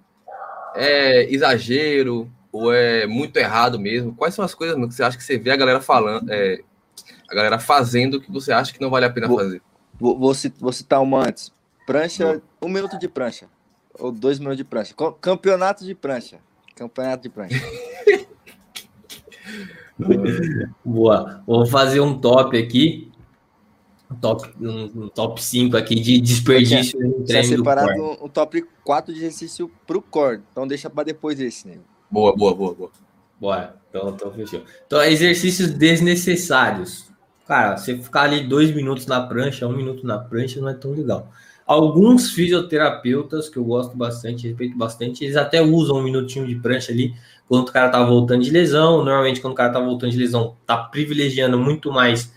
É exagero ou é muito errado mesmo? Quais são as coisas mano, que você acha que você vê a galera falando, é, a galera fazendo que você acha que não vale a pena vou, fazer? Vou, vou, citar uma antes. Prancha, um minuto de prancha ou dois minutos de prancha. Campeonato de prancha. Campeonato de prancha. Boa. Vou fazer um top aqui. Um top, um, top 5 aqui de desperdício no treino tinha separado um, um, top 4 de exercício pro core. Então deixa para depois esse, né? Boa, boa, boa, boa. Bora. Então, então fechou. Então, exercícios desnecessários. Cara, você ficar ali dois minutos na prancha, um minuto na prancha, não é tão legal. Alguns fisioterapeutas, que eu gosto bastante, respeito bastante, eles até usam um minutinho de prancha ali quando o cara tá voltando de lesão. Normalmente, quando o cara tá voltando de lesão, tá privilegiando muito mais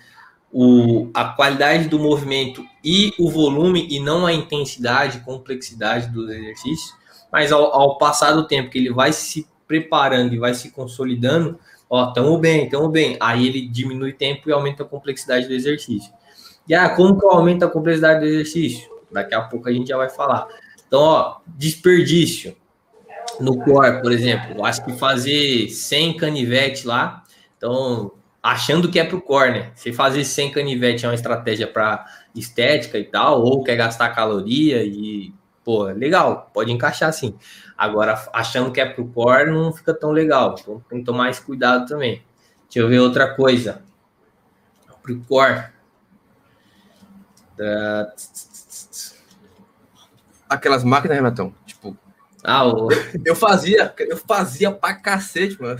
o, a qualidade do movimento e o volume, e não a intensidade, complexidade dos exercícios. Mas ao, ao passar do tempo que ele vai se preparando e vai se consolidando, ó, tamo bem, tamo bem. Aí ele diminui tempo e aumenta a complexidade do exercício. E ah, como que aumenta a complexidade do exercício? Daqui a pouco a gente já vai falar. Então, ó, desperdício no core, por exemplo. Acho que fazer 100 canivete lá, então, achando que é para o core, né? Se fazer 100 canivete é uma estratégia para estética e tal, ou quer gastar caloria e, pô, legal, pode encaixar assim. Agora, achando que é para o core, não fica tão legal. Então, tem que tomar esse cuidado também. Deixa eu ver outra coisa. Para o core. Uh, aquelas máquinas, Renatão. Tipo. Ah, o... eu fazia, eu fazia pra cacete, mano.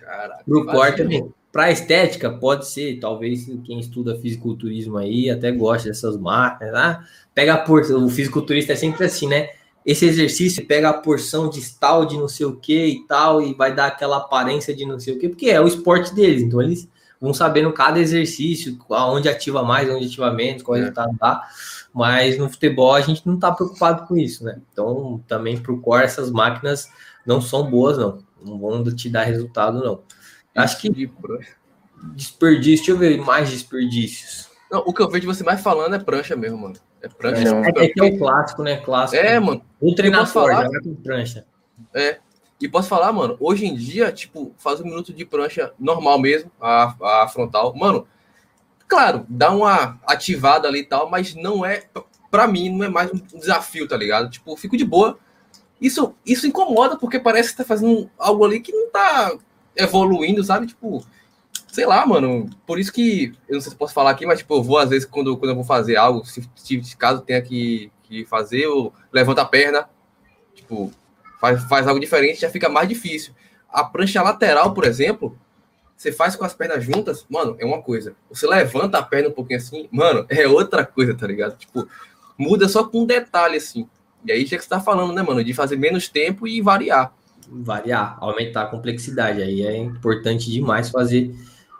Caraca, Pro core também. Para estética, pode ser, talvez quem estuda fisiculturismo aí até gosta dessas máquinas, né? Pega a porção, o fisiculturista é sempre assim, né? Esse exercício pega a porção distal de não sei o que e tal, e vai dar aquela aparência de não sei o que, porque é o esporte deles, então eles vão sabendo cada exercício, onde ativa mais, onde ativa menos, qual é. resultado dá. Mas no futebol a gente não está preocupado com isso, né? Então também pro core essas máquinas não são boas, não. Não vão te dar resultado, não. Acho que desperdício, deixa eu ver mais desperdícios. Não, o que eu vejo você mais falando é prancha mesmo, mano. É prancha. É, é que é o clássico, né? Clássico. É, mano. O treinador falar, com prancha. É. E posso falar, mano, hoje em dia, tipo, faz um minuto de prancha normal mesmo, a, a frontal. Mano, claro, dá uma ativada ali e tal, mas não é, para mim, não é mais um desafio, tá ligado? Tipo, fico de boa. Isso, isso incomoda, porque parece que tá fazendo algo ali que não tá evoluindo, sabe? Tipo, sei lá, mano. Por isso que eu não sei se posso falar aqui, mas tipo, eu vou às vezes quando, quando eu vou fazer algo, se, se caso tenha que, que fazer, eu levanto a perna, tipo, faz, faz algo diferente, já fica mais difícil. A prancha lateral, por exemplo, você faz com as pernas juntas, mano, é uma coisa. Você levanta a perna um pouquinho assim, mano, é outra coisa, tá ligado? Tipo, muda só com um detalhe assim. E aí já que você tá falando, né, mano, de fazer menos tempo e variar. Variar, aumentar a complexidade. Aí é importante demais fazer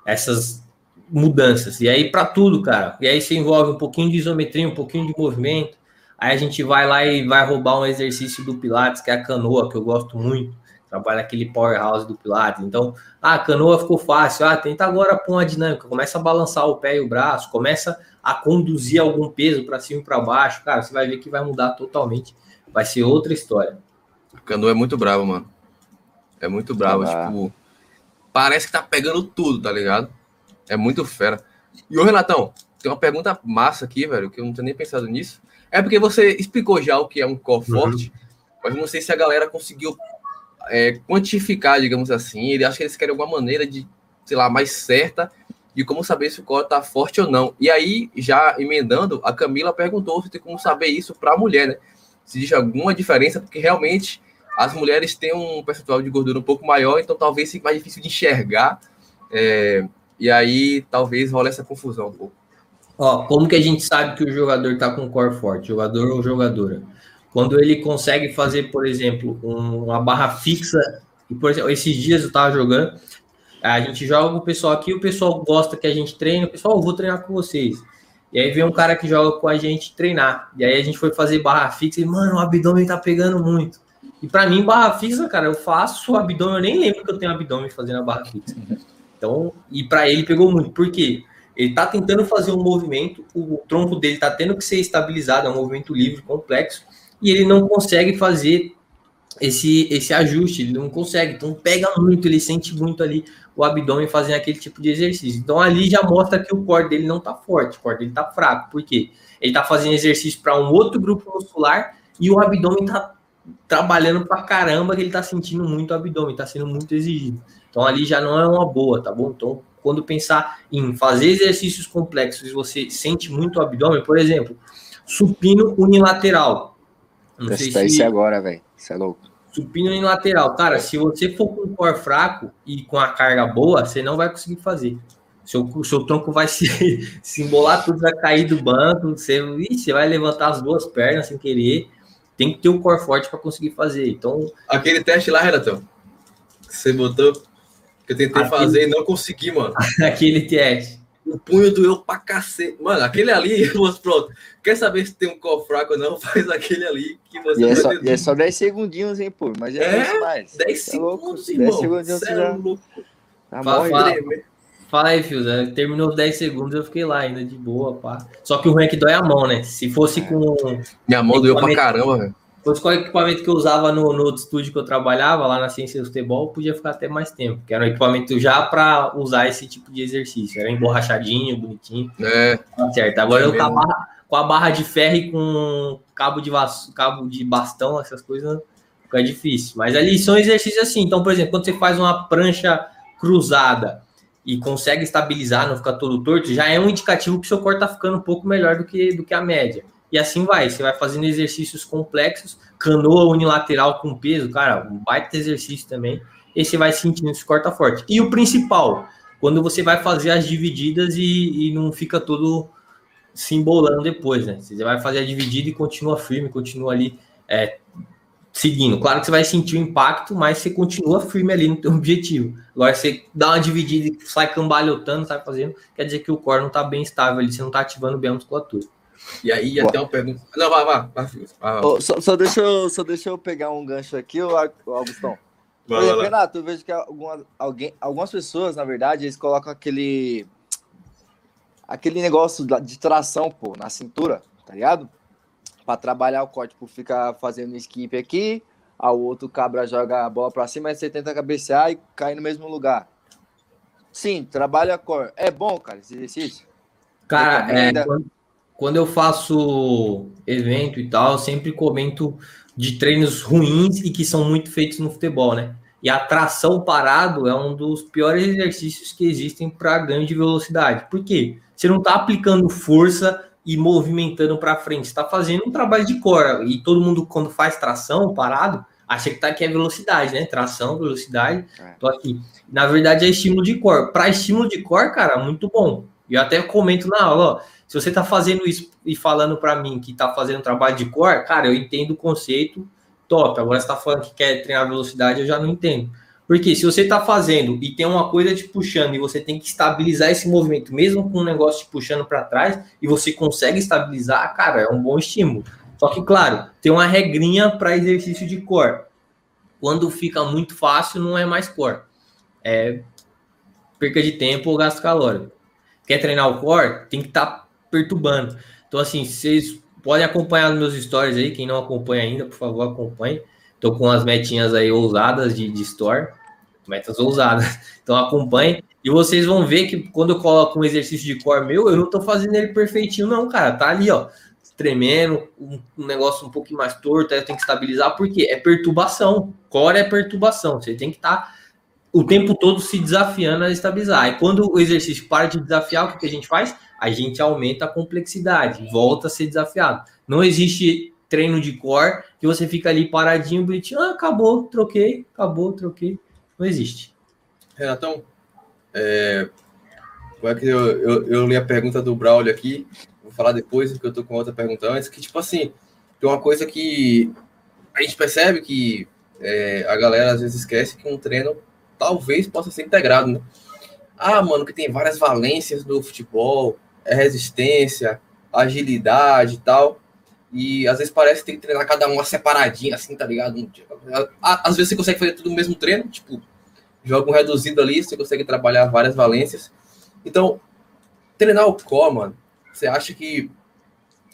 essas mudanças. E aí, para tudo, cara. E aí, você envolve um pouquinho de isometria, um pouquinho de movimento. Aí a gente vai lá e vai roubar um exercício do Pilates, que é a canoa, que eu gosto muito. Trabalha aquele powerhouse do Pilates. Então, ah, a canoa ficou fácil. Ah, tenta agora pôr uma dinâmica. Começa a balançar o pé e o braço. Começa a conduzir algum peso para cima e para baixo. Cara, você vai ver que vai mudar totalmente. Vai ser outra história. A canoa é muito bravo, mano. É muito bravo. Ah. Tipo, parece que tá pegando tudo, tá ligado? É muito fera. E o Renatão, tem uma pergunta massa aqui, velho, que eu não tinha nem pensado nisso. É porque você explicou já o que é um core uhum. forte, mas não sei se a galera conseguiu é, quantificar, digamos assim. Ele acha que eles querem alguma maneira de, sei lá, mais certa de como saber se o core tá forte ou não. E aí, já emendando, a Camila perguntou se tem como saber isso para a mulher, né? Se existe alguma diferença, porque realmente as mulheres têm um percentual de gordura um pouco maior, então talvez seja mais difícil de enxergar. É, e aí talvez role essa confusão um pouco. Ó, como que a gente sabe que o jogador está com core forte, jogador ou jogadora? Quando ele consegue fazer, por exemplo, uma barra fixa, e por exemplo, esses dias eu estava jogando, a gente joga com o pessoal aqui, o pessoal gosta que a gente treine, o pessoal, oh, vou treinar com vocês. E aí vem um cara que joga com a gente treinar. E aí a gente foi fazer barra fixa e, mano, o abdômen tá pegando muito. E para mim, barra fixa, cara, eu faço o abdômen, eu nem lembro que eu tenho abdômen fazendo a barra fixa. Então, e para ele pegou muito. Por quê? Ele tá tentando fazer um movimento, o tronco dele tá tendo que ser estabilizado, é um movimento livre, complexo, e ele não consegue fazer esse, esse ajuste, ele não consegue. Então, pega muito, ele sente muito ali o abdômen fazendo aquele tipo de exercício. Então, ali já mostra que o core dele não tá forte, o core dele tá fraco. Por quê? Ele tá fazendo exercício para um outro grupo muscular e o abdômen tá trabalhando pra caramba que ele tá sentindo muito o abdômen, tá sendo muito exigido. Então ali já não é uma boa, tá bom? Então, quando pensar em fazer exercícios complexos, você sente muito o abdômen, por exemplo, supino unilateral. Não sei se... isso agora, velho. Isso é louco. Supino unilateral. Cara, se você for com o core fraco e com a carga boa, você não vai conseguir fazer. Seu, seu tronco vai se, se embolar tudo, vai cair do banco, você, ih, você vai levantar as duas pernas sem querer tem que ter um core forte para conseguir fazer. Então. Aquele teste lá, Renatão, que você botou, que eu tentei aquele... fazer e não consegui, mano. aquele teste. O punho doeu pra cacete. Mano, aquele ali, pronto. Quer saber se tem um core fraco ou não? Faz aquele ali que você e é, só, e é só 10 segundinhos, hein, pô. Mas é, é mais. 10 é segundos, irmão. 10 segundinhos já... é louco. Tá fala, fala, fala aí, Fios. Terminou os 10 segundos, eu fiquei lá ainda de boa, pá. Só que o ruim é que dói a mão, né? Se fosse com. Minha mão doeu pra caramba, velho. Fosse com o equipamento que eu usava no, no outro estúdio que eu trabalhava, lá na Ciência do Futebol, podia ficar até mais tempo. Que era um equipamento já para usar esse tipo de exercício. Era emborrachadinho, bonitinho. É. Tá certo. Agora eu com a, barra, com a barra de ferro e com cabo de, cabo de bastão, essas coisas, fica difícil. Mas ali são exercícios assim. Então, por exemplo, quando você faz uma prancha cruzada e consegue estabilizar, não ficar todo torto, já é um indicativo que o seu corpo está ficando um pouco melhor do que, do que a média. E assim vai, você vai fazendo exercícios complexos, canoa unilateral com peso, cara, um baita exercício também, e você vai sentindo esse corta forte. E o principal, quando você vai fazer as divididas e, e não fica todo se embolando depois, né? Você vai fazer a dividida e continua firme, continua ali é, seguindo. Claro que você vai sentir o impacto, mas você continua firme ali no teu objetivo. Agora, você dá uma dividida e sai cambalhotando, sai fazendo, quer dizer que o core não está bem estável ali, você não está ativando bem a musculatura. E aí, até uma pergunta. Não, vai, vai. vai, vai. Oh, só, só, deixa eu, só deixa eu pegar um gancho aqui, o Augustão. Vai, Renato, eu vejo que algumas, alguém, algumas pessoas, na verdade, eles colocam aquele aquele negócio de tração, pô, na cintura, tá ligado? Pra trabalhar o corte, tipo, fica fazendo skip aqui, ao outro cabra joga a bola pra cima, aí você tenta cabecear e cai no mesmo lugar. Sim, trabalha a cor. É bom, cara, esse exercício? Cara, é, quando, quando eu faço evento e tal, eu sempre comento de treinos ruins e que são muito feitos no futebol, né? E a tração parado é um dos piores exercícios que existem para ganho de velocidade. Por quê? Você não está aplicando força e movimentando para frente, está fazendo um trabalho de core. E todo mundo, quando faz tração parado, acha que tá aqui é velocidade, né? Tração, velocidade. É. Tô aqui. Na verdade, é estímulo de core. Para estímulo de core, cara, muito bom. E eu até comento na aula, ó, se você está fazendo isso e falando para mim que está fazendo trabalho de core, cara, eu entendo o conceito, top. Agora você está falando que quer treinar velocidade, eu já não entendo. Porque se você está fazendo e tem uma coisa te puxando e você tem que estabilizar esse movimento, mesmo com um negócio te puxando para trás, e você consegue estabilizar, cara, é um bom estímulo. Só que, claro, tem uma regrinha para exercício de core. Quando fica muito fácil, não é mais core. É perca de tempo ou gasto calórico. Quer treinar o core? Tem que estar tá perturbando. Então, assim, vocês podem acompanhar meus stories aí. Quem não acompanha ainda, por favor, acompanhe. Tô com as metinhas aí ousadas de, de store, metas ousadas. Então acompanhe e vocês vão ver que quando eu coloco um exercício de core meu, eu não tô fazendo ele perfeitinho, não, cara. Tá ali, ó, tremendo, um, um negócio um pouquinho mais torto, aí tem que estabilizar, porque é perturbação. Core é perturbação. Você tem que estar tá o tempo todo se desafiando a estabilizar. E quando o exercício para de desafiar, o que, a gente faz? A gente aumenta a complexidade, volta a ser desafiado. Não existe treino de core que você fica ali paradinho, bonitinho, ah, acabou, troquei, acabou, troquei. Não existe. Renatão, é, é que eu, eu, eu, li a pergunta do Braulio aqui, vou falar depois, porque eu tô com outra pergunta antes, que tipo assim, tem uma coisa que a gente percebe que é, a galera às vezes esquece que um treino talvez possa ser integrado, né? Ah, mano, que tem várias valências do futebol, é resistência, agilidade e tal. E às vezes parece que tem que treinar cada uma separadinha, assim, tá ligado? Às vezes você consegue fazer tudo no mesmo treino, tipo, joga um reduzido ali, você consegue trabalhar várias valências. Então, treinar o core, mano, você acha que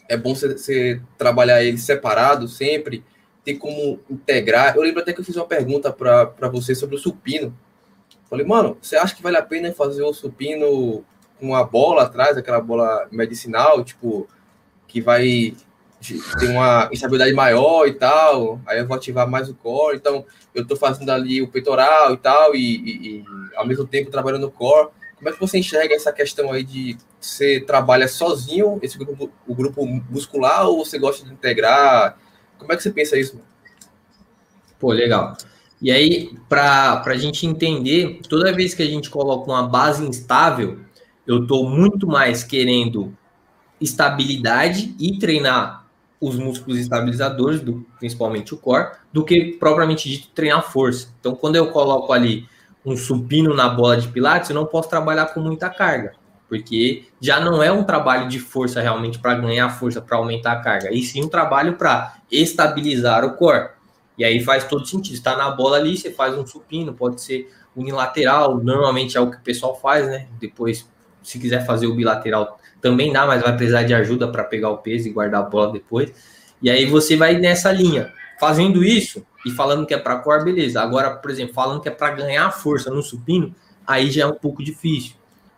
é bom você, trabalhar ele separado sempre, ter como integrar? Eu lembro até que eu fiz uma pergunta para você sobre o supino. Falei, mano, você acha que vale a pena fazer o supino com a bola atrás, aquela bola medicinal, tipo, que vai tem uma estabilidade maior e tal, aí eu vou ativar mais o core, então eu estou fazendo ali o peitoral e tal, e, e, e, ao mesmo tempo trabalhando no core. Como é que você enxerga essa questão aí de você trabalha sozinho, esse grupo, o grupo muscular, ou você gosta de integrar? Como é que você pensa isso? Pô, legal. E aí, para a gente entender, toda vez que a gente coloca uma base instável, eu estou muito mais querendo estabilidade e treinar os músculos estabilizadores, do, principalmente o core, do que propriamente dito treinar força. Então, quando eu coloco ali um supino na bola de pilates, eu não posso trabalhar com muita carga, porque já não é um trabalho de força realmente para ganhar força, para aumentar a carga, e sim um trabalho para estabilizar o core. E aí faz todo sentido. Está na bola ali, você faz um supino, pode ser unilateral, normalmente é o que o pessoal faz, né? Depois, se quiser fazer o bilateral, também dá, mas vai precisar de ajuda para pegar o peso e guardar a bola depois. E aí você vai nessa linha. Fazendo isso e falando que é para core, beleza. Agora, por exemplo, falando que é para ganhar força no supino, aí já é um pouco difícil.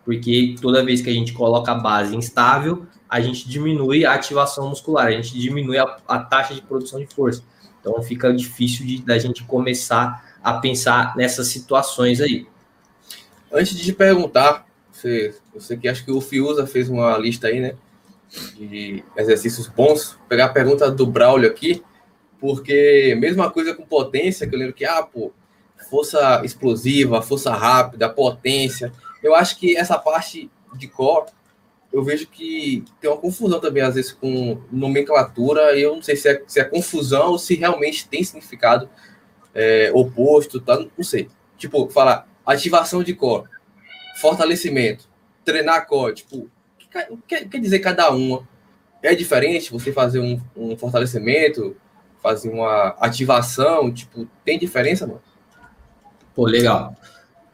Porque toda vez que a gente coloca a base instável, a gente diminui a ativação muscular, a gente diminui a, a taxa de produção de força. Então fica difícil de, da gente começar a pensar nessas situações aí. Antes de perguntar você, você que acha que o Fiuza fez uma lista aí, né? De exercícios bons. Vou pegar a pergunta do Braulio aqui, porque mesma coisa com potência, que eu lembro que, ah, pô, força explosiva, força rápida, potência. Eu acho que essa parte de core, eu vejo que tem uma confusão também, às vezes, com nomenclatura. Eu não sei se é, se é confusão ou se realmente tem significado é, oposto, tá? Não sei. Tipo, falar ativação de core, fortalecimento, treinar core, tipo, o que quer dizer cada uma? É diferente você fazer um, um fortalecimento, fazer uma ativação, tipo, tem diferença, mano? Pô, legal.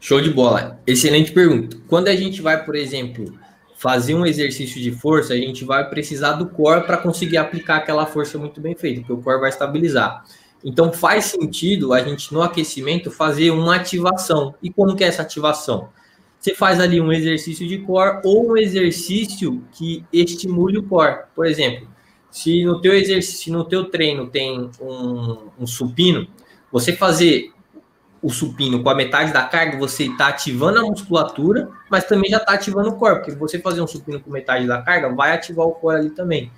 Show de bola. Excelente pergunta. Quando a gente vai, por exemplo, fazer um exercício de força, a gente vai precisar do core para conseguir aplicar aquela força muito bem feita, porque o core vai estabilizar. Então faz sentido a gente no aquecimento fazer uma ativação. E como que é essa ativação? Você faz ali um exercício de core ou um exercício que estimule o core. Por exemplo, se no teu exercício, no teu treino tem um, um supino, você fazer o supino com a metade da carga, você está ativando a musculatura, mas também já está ativando o corpo, porque você fazer um supino com metade da carga vai ativar o core ali também.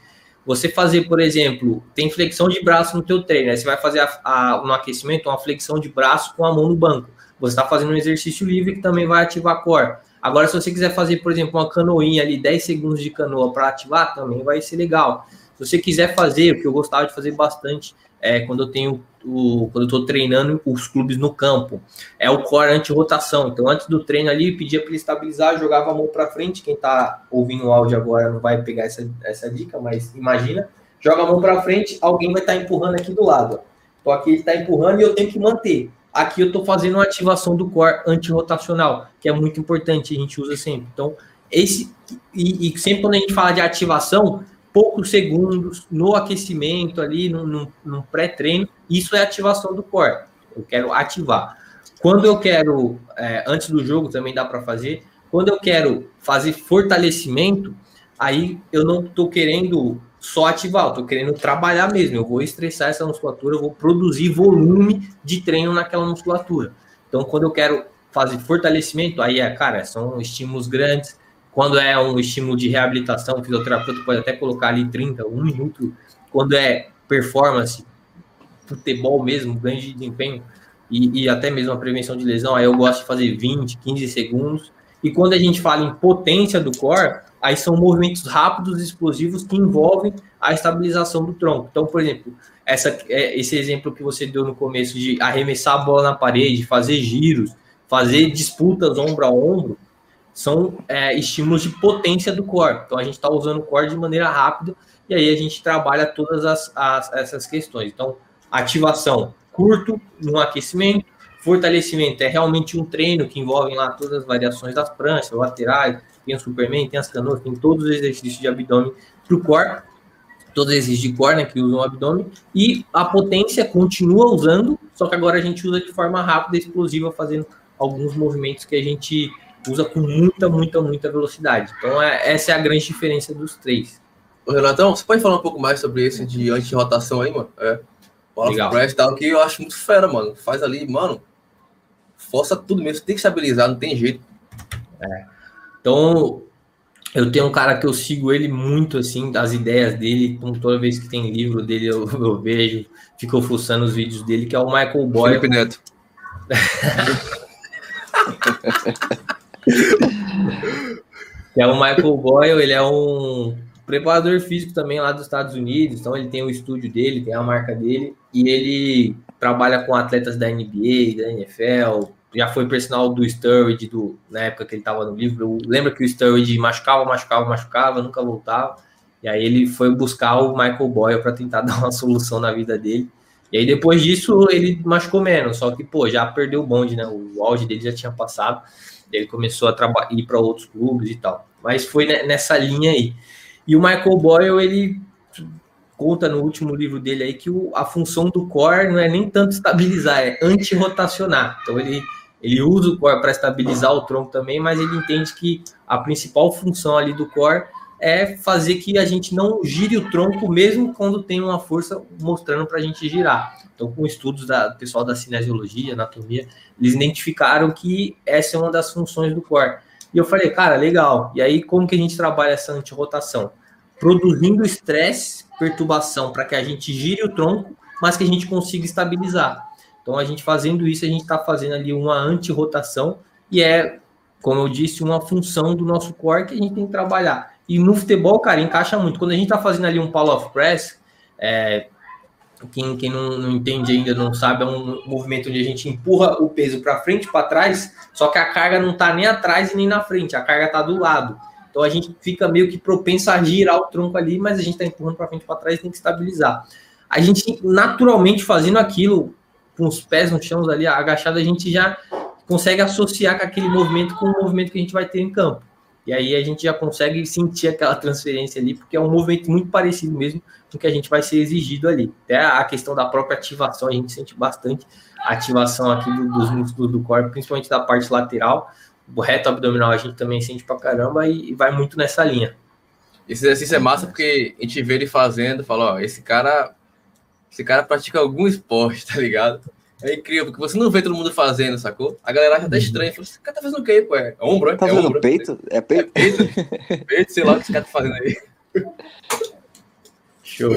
Você fazer, por exemplo, tem flexão de braço no teu treino, aí você vai fazer a, a, no aquecimento uma flexão de braço com a mão no banco. Você está fazendo um exercício livre que também vai ativar core. Agora, se você quiser fazer, por exemplo, uma canoinha ali, 10 segundos de canoa para ativar, também vai ser legal. Se você quiser fazer, o que eu gostava de fazer bastante, é quando eu tenho o, quando eu estou treinando os clubes no campo. É o core anti-rotação. Então, antes do treino ali, pedia para ele estabilizar, jogava a mão para frente. Quem está ouvindo o áudio agora não vai pegar essa, essa dica, mas imagina, joga a mão para frente, alguém vai estar tá empurrando aqui do lado. Então, aqui ele está empurrando e eu tenho que manter. Aqui eu estou fazendo uma ativação do core anti-rotacional, que é muito importante, a gente usa sempre. Então, esse e, e sempre quando a gente fala de ativação, poucos segundos no aquecimento ali, no, no, no pré-treino, isso é ativação do core. Eu quero ativar. Quando eu quero, é, antes do jogo também dá para fazer, quando eu quero fazer fortalecimento, aí eu não estou querendo só ativar, eu estou querendo trabalhar mesmo. Eu vou estressar essa musculatura, eu vou produzir volume de treino naquela musculatura. Então, quando eu quero fazer fortalecimento, aí é, cara, são estímulos grandes, quando é um estímulo de reabilitação, o fisioterapeuta pode até colocar ali 30, um minuto. Quando é performance, futebol mesmo, ganho de desempenho e, e, até mesmo a prevenção de lesão, aí eu gosto de fazer 20, 15 segundos. E quando a gente fala em potência do core, aí são movimentos rápidos explosivos que envolvem a estabilização do tronco. Então, por exemplo, essa, é, esse exemplo que você deu no começo de arremessar a bola na parede, fazer giros, fazer disputas ombro a ombro, são é, estímulos de potência do core. Então a gente está usando o core de maneira rápida e aí a gente trabalha todas as, as, essas questões. Então, ativação curto no aquecimento, fortalecimento é realmente um treino que envolve lá todas as variações das pranchas, laterais, tem o Superman, tem as canoas, tem todos os exercícios de abdômen para o core, todos os exercícios de core né, que usam o abdômen, e a potência continua usando, só que agora a gente usa de forma rápida e explosiva, fazendo alguns movimentos que a gente usa com muita, muita, muita velocidade. Então, é, essa é a grande diferença dos três. Ô, Renatão, você pode falar um pouco mais sobre esse de anti-rotação aí, mano? É. Legal. Press tal, que eu acho muito fera, mano. Faz ali, mano. Força tudo mesmo. Tem que estabilizar, não tem jeito. É. Então, eu tenho um cara que eu sigo ele muito, assim, das ideias dele. Então, toda vez que tem livro dele, eu, eu vejo, fico fuçando os vídeos dele, que é o Michael Boyle. Felipe Neto. é o Michael Boyle, ele é um preparador físico também lá dos Estados Unidos, então ele tem o estúdio dele, tem a marca dele, e ele trabalha com atletas da NBA, da NFL, já foi personal do Sturridge do, na época que ele estava no livro. Lembra que o Sturridge machucava, machucava, machucava, nunca voltava. E aí ele foi buscar o Michael Boyle para tentar dar uma solução na vida dele. E aí depois disso ele machucou menos, só que pô, já perdeu o bonde, né? O auge dele já tinha passado. Ele começou a ir para outros clubes e tal. Mas foi nessa linha aí. E o Michael Boyle, ele conta no último livro dele aí que o, a função do core não é nem tanto estabilizar, é anti-rotacionar. Então ele, ele usa o core para estabilizar o tronco também, mas ele entende que a principal função ali do core é fazer que a gente não gire o tronco mesmo quando tem uma força mostrando para a gente girar. Então, com estudos da do pessoal da cinesiologia, anatomia, eles identificaram que essa é uma das funções do core. E eu falei, cara, legal. E aí, como que a gente trabalha essa antirrotação? Produzindo estresse, perturbação, para que a gente gire o tronco, mas que a gente consiga estabilizar. Então, a gente fazendo isso, a gente está fazendo ali uma antirrotação, e é como eu disse, uma função do nosso core que a gente tem que trabalhar. E no futebol, cara, encaixa muito. Quando a gente tá fazendo ali um Power of Press, é, quem, quem não, não, entende ainda, não sabe, é um movimento onde a gente empurra o peso para frente, para trás, só que a carga não tá nem atrás e nem na frente, a carga tá do lado. Então a gente fica meio que propenso a girar o tronco ali, mas a gente está empurrando para frente para trás tem que estabilizar. A gente naturalmente fazendo aquilo com os pés no chão ali, agachado, a gente já consegue associar com aquele movimento com o movimento que a gente vai ter em campo. E aí a gente já consegue sentir aquela transferência ali, porque é um movimento muito parecido mesmo com o que a gente vai ser exigido ali. Até a questão da própria ativação, a gente sente bastante a ativação aqui do, dos músculos do corpo, principalmente da parte lateral. O reto abdominal a gente também sente pra caramba e, e vai muito nessa linha. Esse exercício é massa porque a gente vê ele fazendo, fala, ó, esse cara, esse cara pratica algum esporte, tá ligado? É incrível, porque você não vê todo mundo fazendo, sacou? A galera acha até estranho. Fala, esse cara tá fazendo o quê, pô? É ombro, é? Tá é fazendo ombro, peito? É peito? É peito? peito, sei lá o que esse cara tá fazendo aí. Show.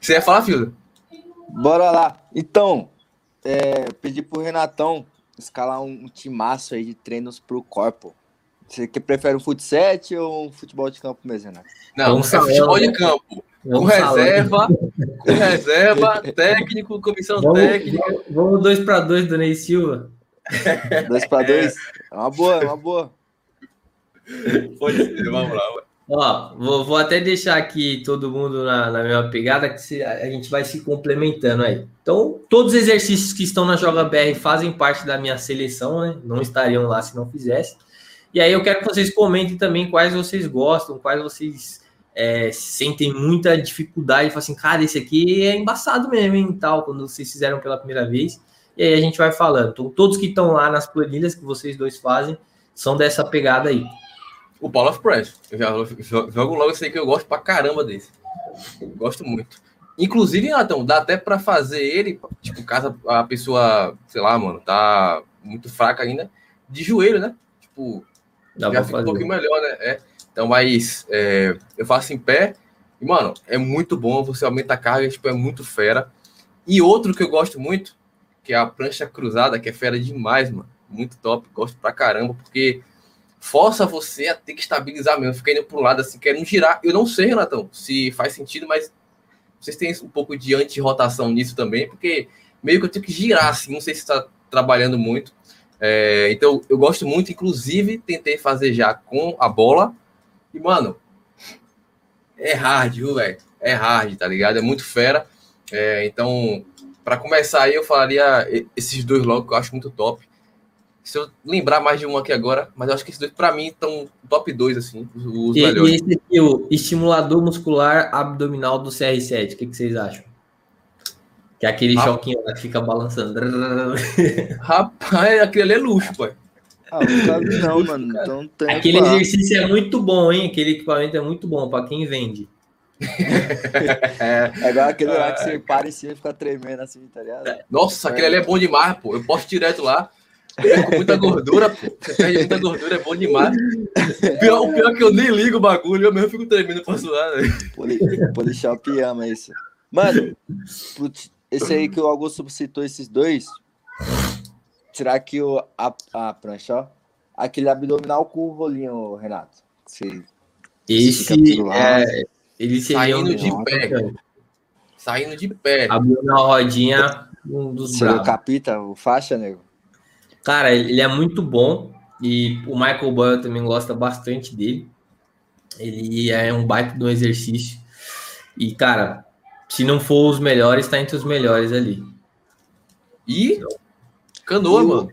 Você ia falar, Filho? Bora lá. Então, é, pedi pro Renatão escalar um, um timaço aí de treinos pro corpo. Você que prefere um futsal ou um futebol de campo mesmo, Renato? Não, é futebol de campo. Com reserva, com reserva, técnico, comissão vamos, técnica. Vamos dois para dois, Dona Silva. Dois para dois? É uma boa, é uma boa. Pode ser, vamos lá. Ó, vou, vou, até deixar aqui todo mundo na, na mesma pegada, que se, a gente vai se complementando aí. Então, todos os exercícios que estão na Joga BR fazem parte da minha seleção, né? Não estariam lá se não fizesse. E aí eu quero que vocês comentem também quais vocês gostam, quais vocês é, sentem muita dificuldade, falam assim, cara, esse aqui é embaçado mesmo, hein, tal, quando vocês fizeram pela primeira vez. E aí a gente vai falando. Então, todos que estão lá nas planilhas que vocês dois fazem são dessa pegada aí. O Power of Press. Eu já jogo logo sei que eu gosto pra caramba desse. Gosto muito. Inclusive, Natão, dá até para fazer ele, tipo, caso a pessoa, sei lá, mano, tá muito fraca ainda, de joelho, né? Tipo, dá já fica fazer. um pouquinho melhor, né? É. Então, mas é, eu faço em pé e, mano, é muito bom, você aumenta a carga, tipo, é muito fera. E outro que eu gosto muito, que é a prancha cruzada, que é fera demais, mano. Muito top, gosto pra caramba, porque força você a ter que estabilizar mesmo, fica indo pro lado assim, querendo girar. Eu não sei, Renatão, se faz sentido, mas vocês têm um pouco de anti-rotação nisso também, porque meio que eu tenho que girar assim, não sei se está trabalhando muito. É, então, eu gosto muito, inclusive, tentei fazer já com a bola, e, mano, é hard, viu, velho? É hard, tá ligado? É muito fera. É, então, para começar aí, eu falaria esses dois logo que eu acho muito top. Se eu lembrar mais de um aqui agora, mas eu acho que esses dois, para mim, estão top 2, assim, os, e, melhores. E esse aqui, o estimulador muscular abdominal do CR7, o que, que vocês acham? Que é aquele Rapaz. choquinho que fica balançando. Rapaz, aquele ali é luxo, pai. Ah, não sabe não, mano. Então, tem Aquele exercício é muito bom, hein? Aquele equipamento é muito bom para quem vende. é, é igual aquele lá que você para em cima e fica tremendo assim, tá ligado? Nossa, aquele ali é bom demais, pô. Eu posto direto lá. Com muita gordura, pô. Você perde muita gordura, é bom demais. O pior, o pior é que eu nem ligo o bagulho, eu mesmo fico tremendo pra suar, né? Polishop ama isso. Mano, esse aí que o Augusto citou, esses dois, tirar aqui o, a, a prancha, ó. Aquele abdominal com o rolinho, Renato. Você, Esse é, ele saindo de pé. Saindo de pé. Abdominal rodinha, um dos Você o capita, o faixa, nego? Cara, ele é muito bom. E o Michael Boyle também gosta bastante dele. Ele é um baita do exercício. E, cara, se não for os melhores, tá entre os melhores ali. E Canoa, e mano.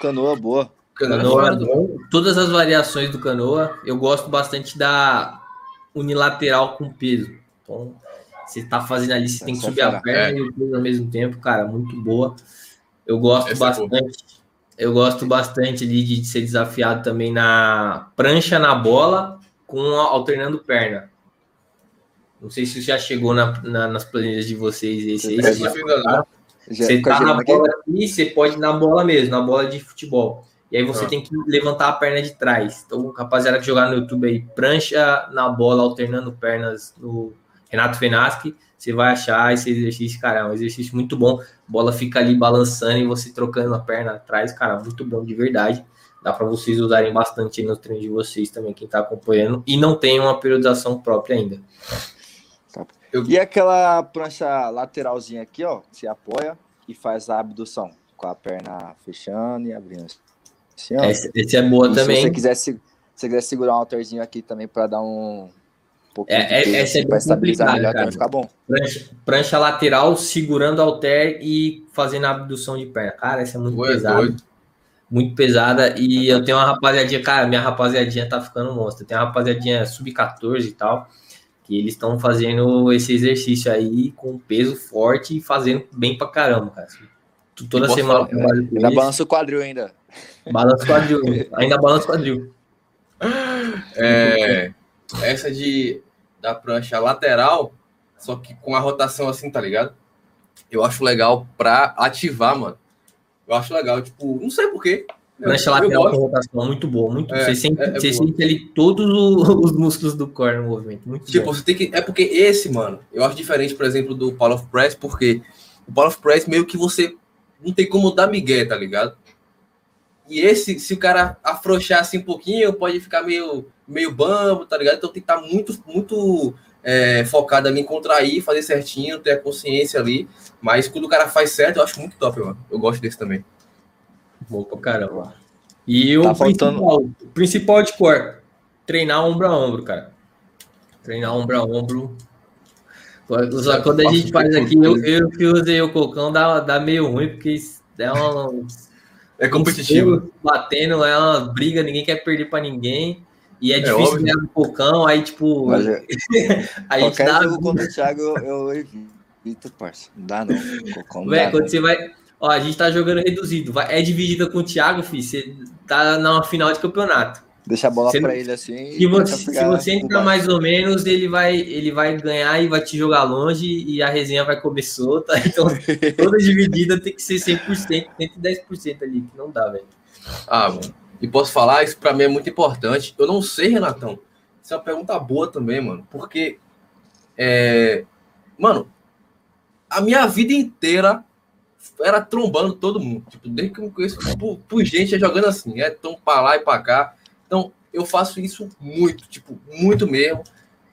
Canoa boa. Canoa, canoa todas as variações do canoa. Eu gosto bastante da unilateral com peso. Então, você tá fazendo ali, você tem que subir a perna é. e o peso ao mesmo tempo, cara, muito boa. Eu gosto Essa é bastante. É eu gosto bastante ali de ser desafiado também na prancha na bola com alternando perna. Não sei se já chegou na, na, nas planilhas de vocês esse aí. Já você tá na bola aqui, você pode ir na bola mesmo, na bola de futebol. E aí você ah. tem que levantar a perna de trás. Então, rapaziada que jogar no YouTube aí, prancha na bola, alternando pernas no Renato Fenaschi, você vai achar esse exercício, cara, é um exercício muito bom. A bola fica ali balançando e você trocando a perna atrás, cara, muito bom de verdade. Dá para vocês usarem bastante no treino de vocês também, quem está acompanhando, e não tem uma periodização própria ainda. Eu... E aquela prancha lateralzinha aqui, ó, você apoia e faz a abdução com a perna fechando e abrindo. Assim, esse, esse, é boa e também. Se você quiser, se você quiser segurar um alterzinho aqui também para dar um, pouquinho é, é, essa é para estabilizar melhor, cara. ficar bom. Prancha, prancha, lateral segurando o alter e fazendo a abdução de perna. Cara, essa é muito pesada. Muito pesada. E eu tenho uma rapaziadinha, cara, minha rapaziadinha tá ficando monstro. Tem uma rapaziadinha sub-14 e tal que eles estão fazendo esse exercício aí com peso forte e fazendo bem pra caramba, cara. Toda semana. Falar, né? Ainda balança o quadril ainda. Balança o quadril. ainda balança o quadril. É, essa de da prancha lateral, só que com a rotação assim, tá ligado? Eu acho legal pra ativar, mano. Eu acho legal, tipo, não sei porquê. Prancha lateral com rotação muito boa, muito. É, você sente, é, é você sente ali todos os músculos do core no movimento. Muito tipo, bom. você tem que. É porque esse, mano, eu acho diferente, por exemplo, do Power of Press, porque o Power of Press meio que você não tem como dar migué, tá ligado? E esse, se o cara afrouxar assim um pouquinho, pode ficar meio, meio bambo, tá ligado? Então tem que estar tá muito, muito é, focado ali em contrair, fazer certinho, ter a consciência ali. Mas quando o cara faz certo, eu acho muito top, mano. Eu gosto desse também. Bom pra caramba. E o tá principal, faltando... principal de cor, treinar ombro a ombro, cara. Treinar ombro a ombro. Só quando a gente faz aqui, eu, eu que usei o cocão, dá, dá meio ruim, porque é um. É competitivo. Batendo, é uma briga, ninguém quer perder para ninguém. E é, é difícil ganhar no cocão, aí tipo. Mas, é, a gente qualquer dá... jogo contra o Thiago eu evito, parça. Não dá não. Cocão, não Véio, dá, quando não. você vai. Ó, a gente tá jogando reduzido. Vai, é dividida com o Thiago, filho. Você tá na final de campeonato. Deixa a bola para ele assim. Se você, se você entrar mais ou menos, ele vai, ele vai ganhar e vai te jogar longe e a resenha vai comer solta. Então, toda dividida tem que ser 100%, 110% ali, que não dá, velho. Ah, mano. E posso falar, isso para mim é muito importante. Eu não sei, Renatão. Isso é uma pergunta boa também, mano. Porque, é... mano, a minha vida inteira era trombando todo mundo. Tipo, desde que eu me conheço, por, por gente é jogando assim, é tão pra lá e pra cá. Então, eu faço isso muito, tipo, muito mesmo.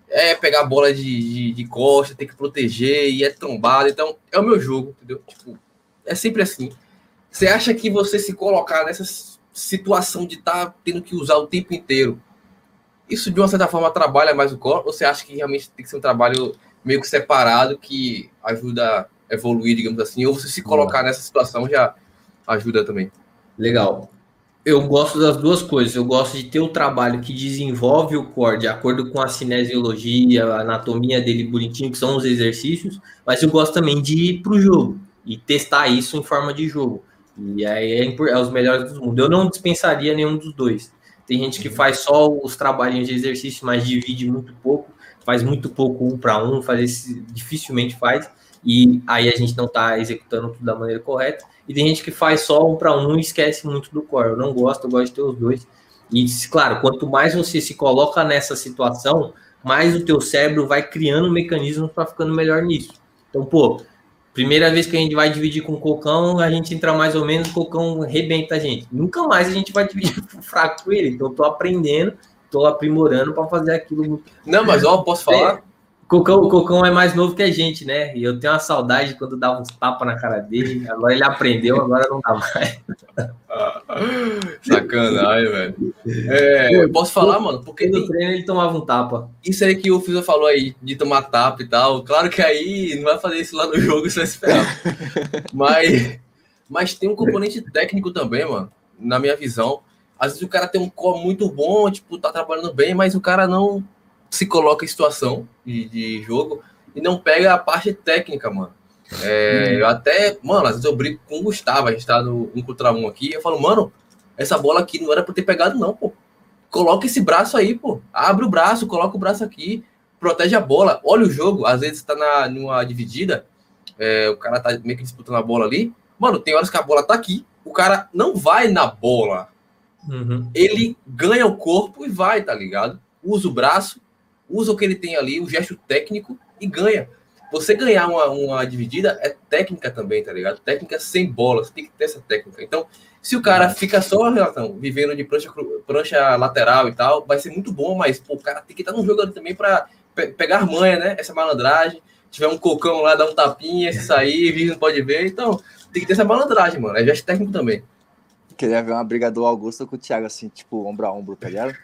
É pegar a bola de, de, de costa, tem que proteger, e é trombado. Então, é o meu jogo, entendeu? Tipo, é sempre assim. Você acha que você se colocar nessa situação de estar tá tendo que usar o tempo inteiro, isso de uma certa forma trabalha mais o core? Ou você acha que realmente tem que ser um trabalho meio que separado que ajuda evoluir, digamos assim, ou você se colocar nessa situação já ajuda também. Legal. Eu gosto das duas coisas. Eu gosto de ter o trabalho que desenvolve o core de acordo com a cinesiologia, a anatomia dele bonitinho, que são os exercícios, mas eu gosto também de ir para o jogo e testar isso em forma de jogo. E aí é, é os melhores do mundo. Eu não dispensaria nenhum dos dois. Tem gente que faz só os trabalhinhos de exercício, mas divide muito pouco, faz muito pouco um para um, faz esse, dificilmente faz e aí a gente não está executando tudo da maneira correta. E tem gente que faz só um para um e esquece muito do core. Eu não gosto, eu gosto de ter os dois. E, claro, quanto mais você se coloca nessa situação, mais o teu cérebro vai criando mecanismos para ficando melhor nisso. Então, pô, primeira vez que a gente vai dividir com o cocão, a gente entra mais ou menos, o cocão rebenta a gente. Nunca mais a gente vai dividir fraco com ele. Então, eu tô aprendendo, tô aprimorando para fazer aquilo. Não, mas ó, posso falar? Cocão, o Cocão é mais novo que a gente, né? E eu tenho uma saudade quando dava uns tapas na cara dele. Agora ele aprendeu, agora não dá mais. Sacanagem, velho. É, posso falar, mano? Porque no treino ele tomava um tapa. Isso aí que o Fiso falou aí, de tomar tapa e tal. Claro que aí não vai fazer isso lá no jogo, isso vai esperar. mas, mas tem um componente técnico também, mano, na minha visão. Às vezes o cara tem um core muito bom, tipo, tá trabalhando bem, mas o cara não se coloca em situação de, de jogo e não pega a parte técnica, mano. É, eu até, mano, às vezes eu brigo com o Gustavo, a gente tá no um contra um aqui, eu falo, mano, essa bola aqui não era pra ter pegado, não, pô. Coloca esse braço aí, pô. Abre o braço, coloca o braço aqui, protege a bola. Olha o jogo, às vezes tá na, numa dividida, é, o cara tá meio que disputando a bola ali. Mano, tem horas que a bola tá aqui, o cara não vai na bola. Uhum. Ele ganha o corpo e vai, tá ligado? Usa o braço, usa o que ele tem ali, o gesto técnico e ganha. você ganhar uma, uma dividida é técnica também, tá ligado? Técnica sem bola, você tem que ter essa técnica. Então, se o cara fica só, Renatão, vivendo de prancha, prancha lateral e tal, vai ser muito bom, mas pô, o cara tem que estar no jogo ali também para pe pegar manha, né? Essa malandragem. Se tiver um cocão lá, dar um tapinha, se sair, vídeo não pode ver. Então, tem que ter essa malandragem, mano. É gesto técnico também. Queria ver uma briga do Augusto com o Thiago, assim, tipo, ombro a ombro, tá ligado?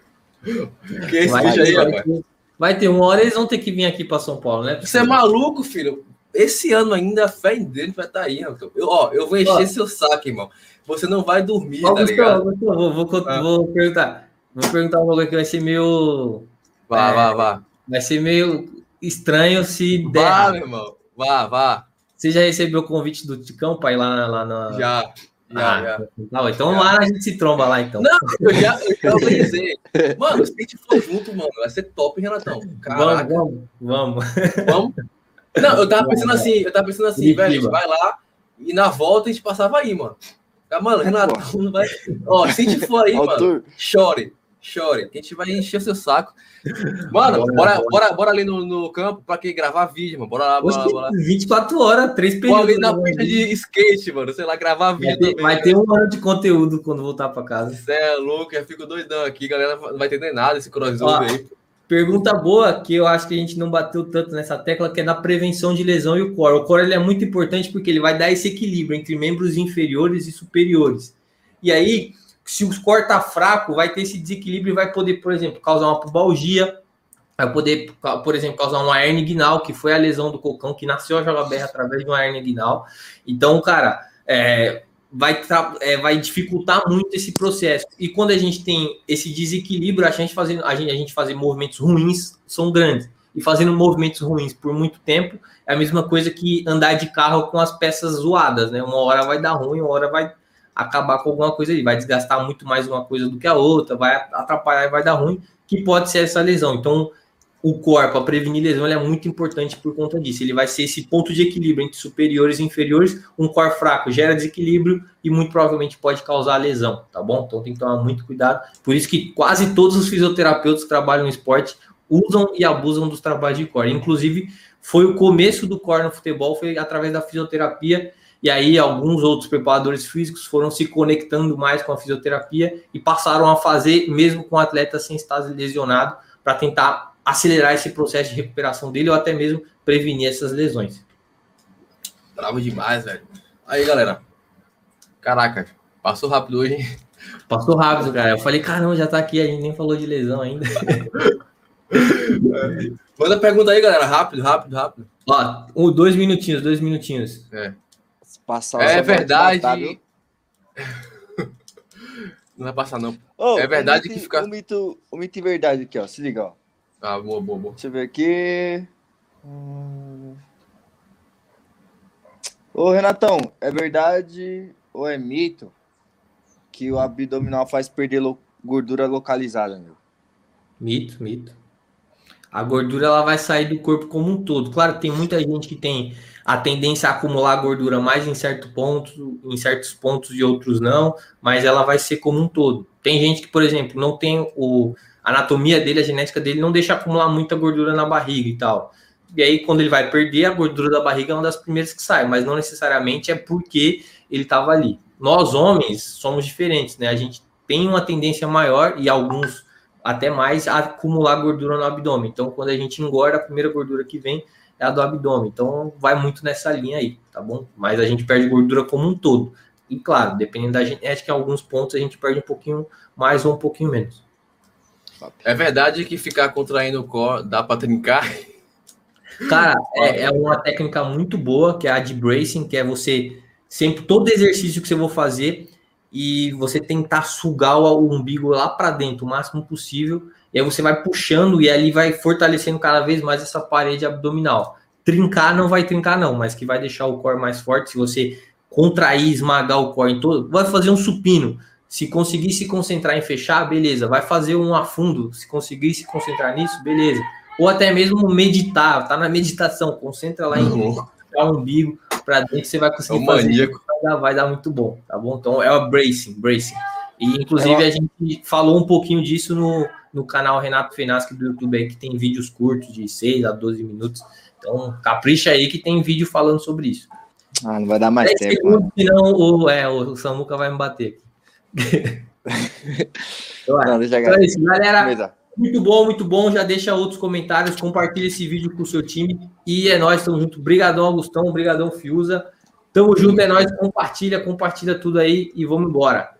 Que esse vai, aí, ter, vai ter uma hora eles vão ter que vir aqui para São Paulo, né? Você é maluco, filho? Esse ano ainda a fé em dele vai estar tá aí, Antônio. Eu, ó, eu vou encher ó, seu saco, irmão. Você não vai dormir, ó, tá ligado? vou, vou, ah. vou, perguntar. Vou perguntar uma coisa que vai ser meio. Vá, é, vá, vá. Vai ser meio estranho se der. Vá, meu irmão. Vá, vá. Você já recebeu o convite do Ticão para ir lá, lá na. Já. Ah, já. Então já. lá a gente se tromba lá, então. Não, eu já, eu já organizei. Mano, se a gente for junto, mano, vai ser top, Renatão. Caraca. Vamos, vamos. Vamos? Não, eu tava pensando assim, eu tava pensando assim, velho, a gente vai lá e na volta a gente passava aí, mano. Ah, mano, Renato, não vai. Ó, se a gente for aí, mano, chore, chore, que a gente vai encher o seu saco. Mano, bora, bora, bora ali no, no campo pra que gravar vídeo, mano. Bora lá, bora, lá, bora lá. 24 horas, três períodos. Bora ali na pista de skate, mano. Sei lá, gravar vídeo. Vai ter, também, vai ter um ano de conteúdo quando voltar pra casa. Você é louco, eu fico doidão aqui, galera. Não vai entender nada esse crossover aí. Pergunta boa que eu acho que a gente não bateu tanto nessa tecla, que é na prevenção de lesão e o core. O core ele é muito importante porque ele vai dar esse equilíbrio entre membros inferiores e superiores. E aí, se o core tá fraco, vai ter esse desequilíbrio e vai poder, por exemplo, causar uma pubalgia, vai poder, por exemplo, causar uma hernia inguinal, que foi a lesão do cocão, que nasceu a JBR através de uma hernia inguinal. Então, cara, é, vai, é, vai dificultar muito esse processo. E quando a gente tem esse desequilíbrio, a gente fazendo a gente, a gente fazer movimentos ruins são grandes. E fazendo movimentos ruins por muito tempo é a mesma coisa que andar de carro com as peças zoadas, né? Uma hora vai dar ruim, uma hora vai acabar com alguma coisa ali, vai desgastar muito mais uma coisa do que a outra, vai atrapalhar e vai dar ruim, que pode ser essa lesão. Então, o core para prevenir lesão é muito importante por conta disso. Ele vai ser esse ponto de equilíbrio entre superiores e inferiores. Um core fraco gera desequilíbrio e muito provavelmente pode causar lesão, tá bom? Então tem que tomar muito cuidado. Por isso que quase todos os fisioterapeutas que trabalham no esporte usam e abusam dos trabalhos de core. Inclusive, foi o começo do core no futebol, foi através da fisioterapia. E aí, alguns outros preparadores físicos foram se conectando mais com a fisioterapia e passaram a fazer, mesmo com o atleta sem estar lesionado, para tentar acelerar esse processo de recuperação dele ou até mesmo prevenir essas lesões. Bravo demais, velho. Aí, galera. Caraca, passou rápido hoje, hein? Passou rápido, cara. Eu falei, caramba, já tá aqui, a gente nem falou de lesão ainda. Manda pergunta aí, galera. Rápido, rápido, rápido. Ó, um, dois minutinhos, dois minutinhos. É. Passar é verdade. não vai passar, não. Oh, é verdade que fica. O mito, o mito e verdade aqui, ó. Se liga, ó. Ah, boa, boa, boa. Deixa eu ver aqui. Hum... Ô, Renatão, é verdade ou é mito que o abdominal faz perder lo... gordura localizada, meu? Mito, mito. A gordura ela vai sair do corpo como um todo. Claro, tem muita gente que tem a tendência a acumular gordura mais em certo ponto, em certos pontos e outros não, mas ela vai ser como um todo. Tem gente que, por exemplo, não tem o a anatomia dele, a genética dele não deixa acumular muita gordura na barriga e tal. E aí, quando ele vai perder, a gordura da barriga é uma das primeiras que sai, mas não necessariamente é porque ele estava ali. Nós, homens, somos diferentes, né? A gente tem uma tendência maior e alguns até mais a acumular gordura no abdômen. Então, quando a gente engorda, a primeira gordura que vem é a do abdômen. Então, vai muito nessa linha aí, tá bom? Mas a gente perde gordura como um todo. E claro, dependendo da genética, em alguns pontos a gente perde um pouquinho mais ou um pouquinho menos. É verdade que ficar contraindo o core dá para trincar? Cara, é, é, uma técnica muito boa, que é a de bracing, que é você sempre todo exercício que você for fazer e você tentar sugar o, umbigo lá para dentro o máximo possível, e aí você vai puxando e ali vai fortalecendo cada vez mais essa parede abdominal. Trincar não vai trincar não, mas que vai deixar o core mais forte se você contrair, esmagar o core em todo, vai fazer um supino se conseguir se concentrar em fechar, beleza. Vai fazer um afundo. Se conseguir se concentrar nisso, beleza. Ou até mesmo meditar. Tá na meditação. Concentra lá em uhum. o umbigo para dentro. Você vai conseguir é fazer. Vai dar, vai dar, muito bom, tá bom? Então é o bracing, bracing. E inclusive é a gente falou um pouquinho disso no, no canal Renato Fenasque do YouTube aí, que tem vídeos curtos de 6 a 12 minutos. Então, capricha aí que tem vídeo falando sobre isso. Ah, não vai dar mais tempo. Segundos, senão o, é, o Samuca vai me bater. então, é. não, deixa então é isso, galera. Muito bom, muito bom. Já deixa outros comentários, compartilha esse vídeo com o seu time. E é nóis, tamo junto. Obrigadão, Augustão. Obrigadão, Fiuza. Tamo junto, é nóis. Compartilha, compartilha tudo aí e vamos embora.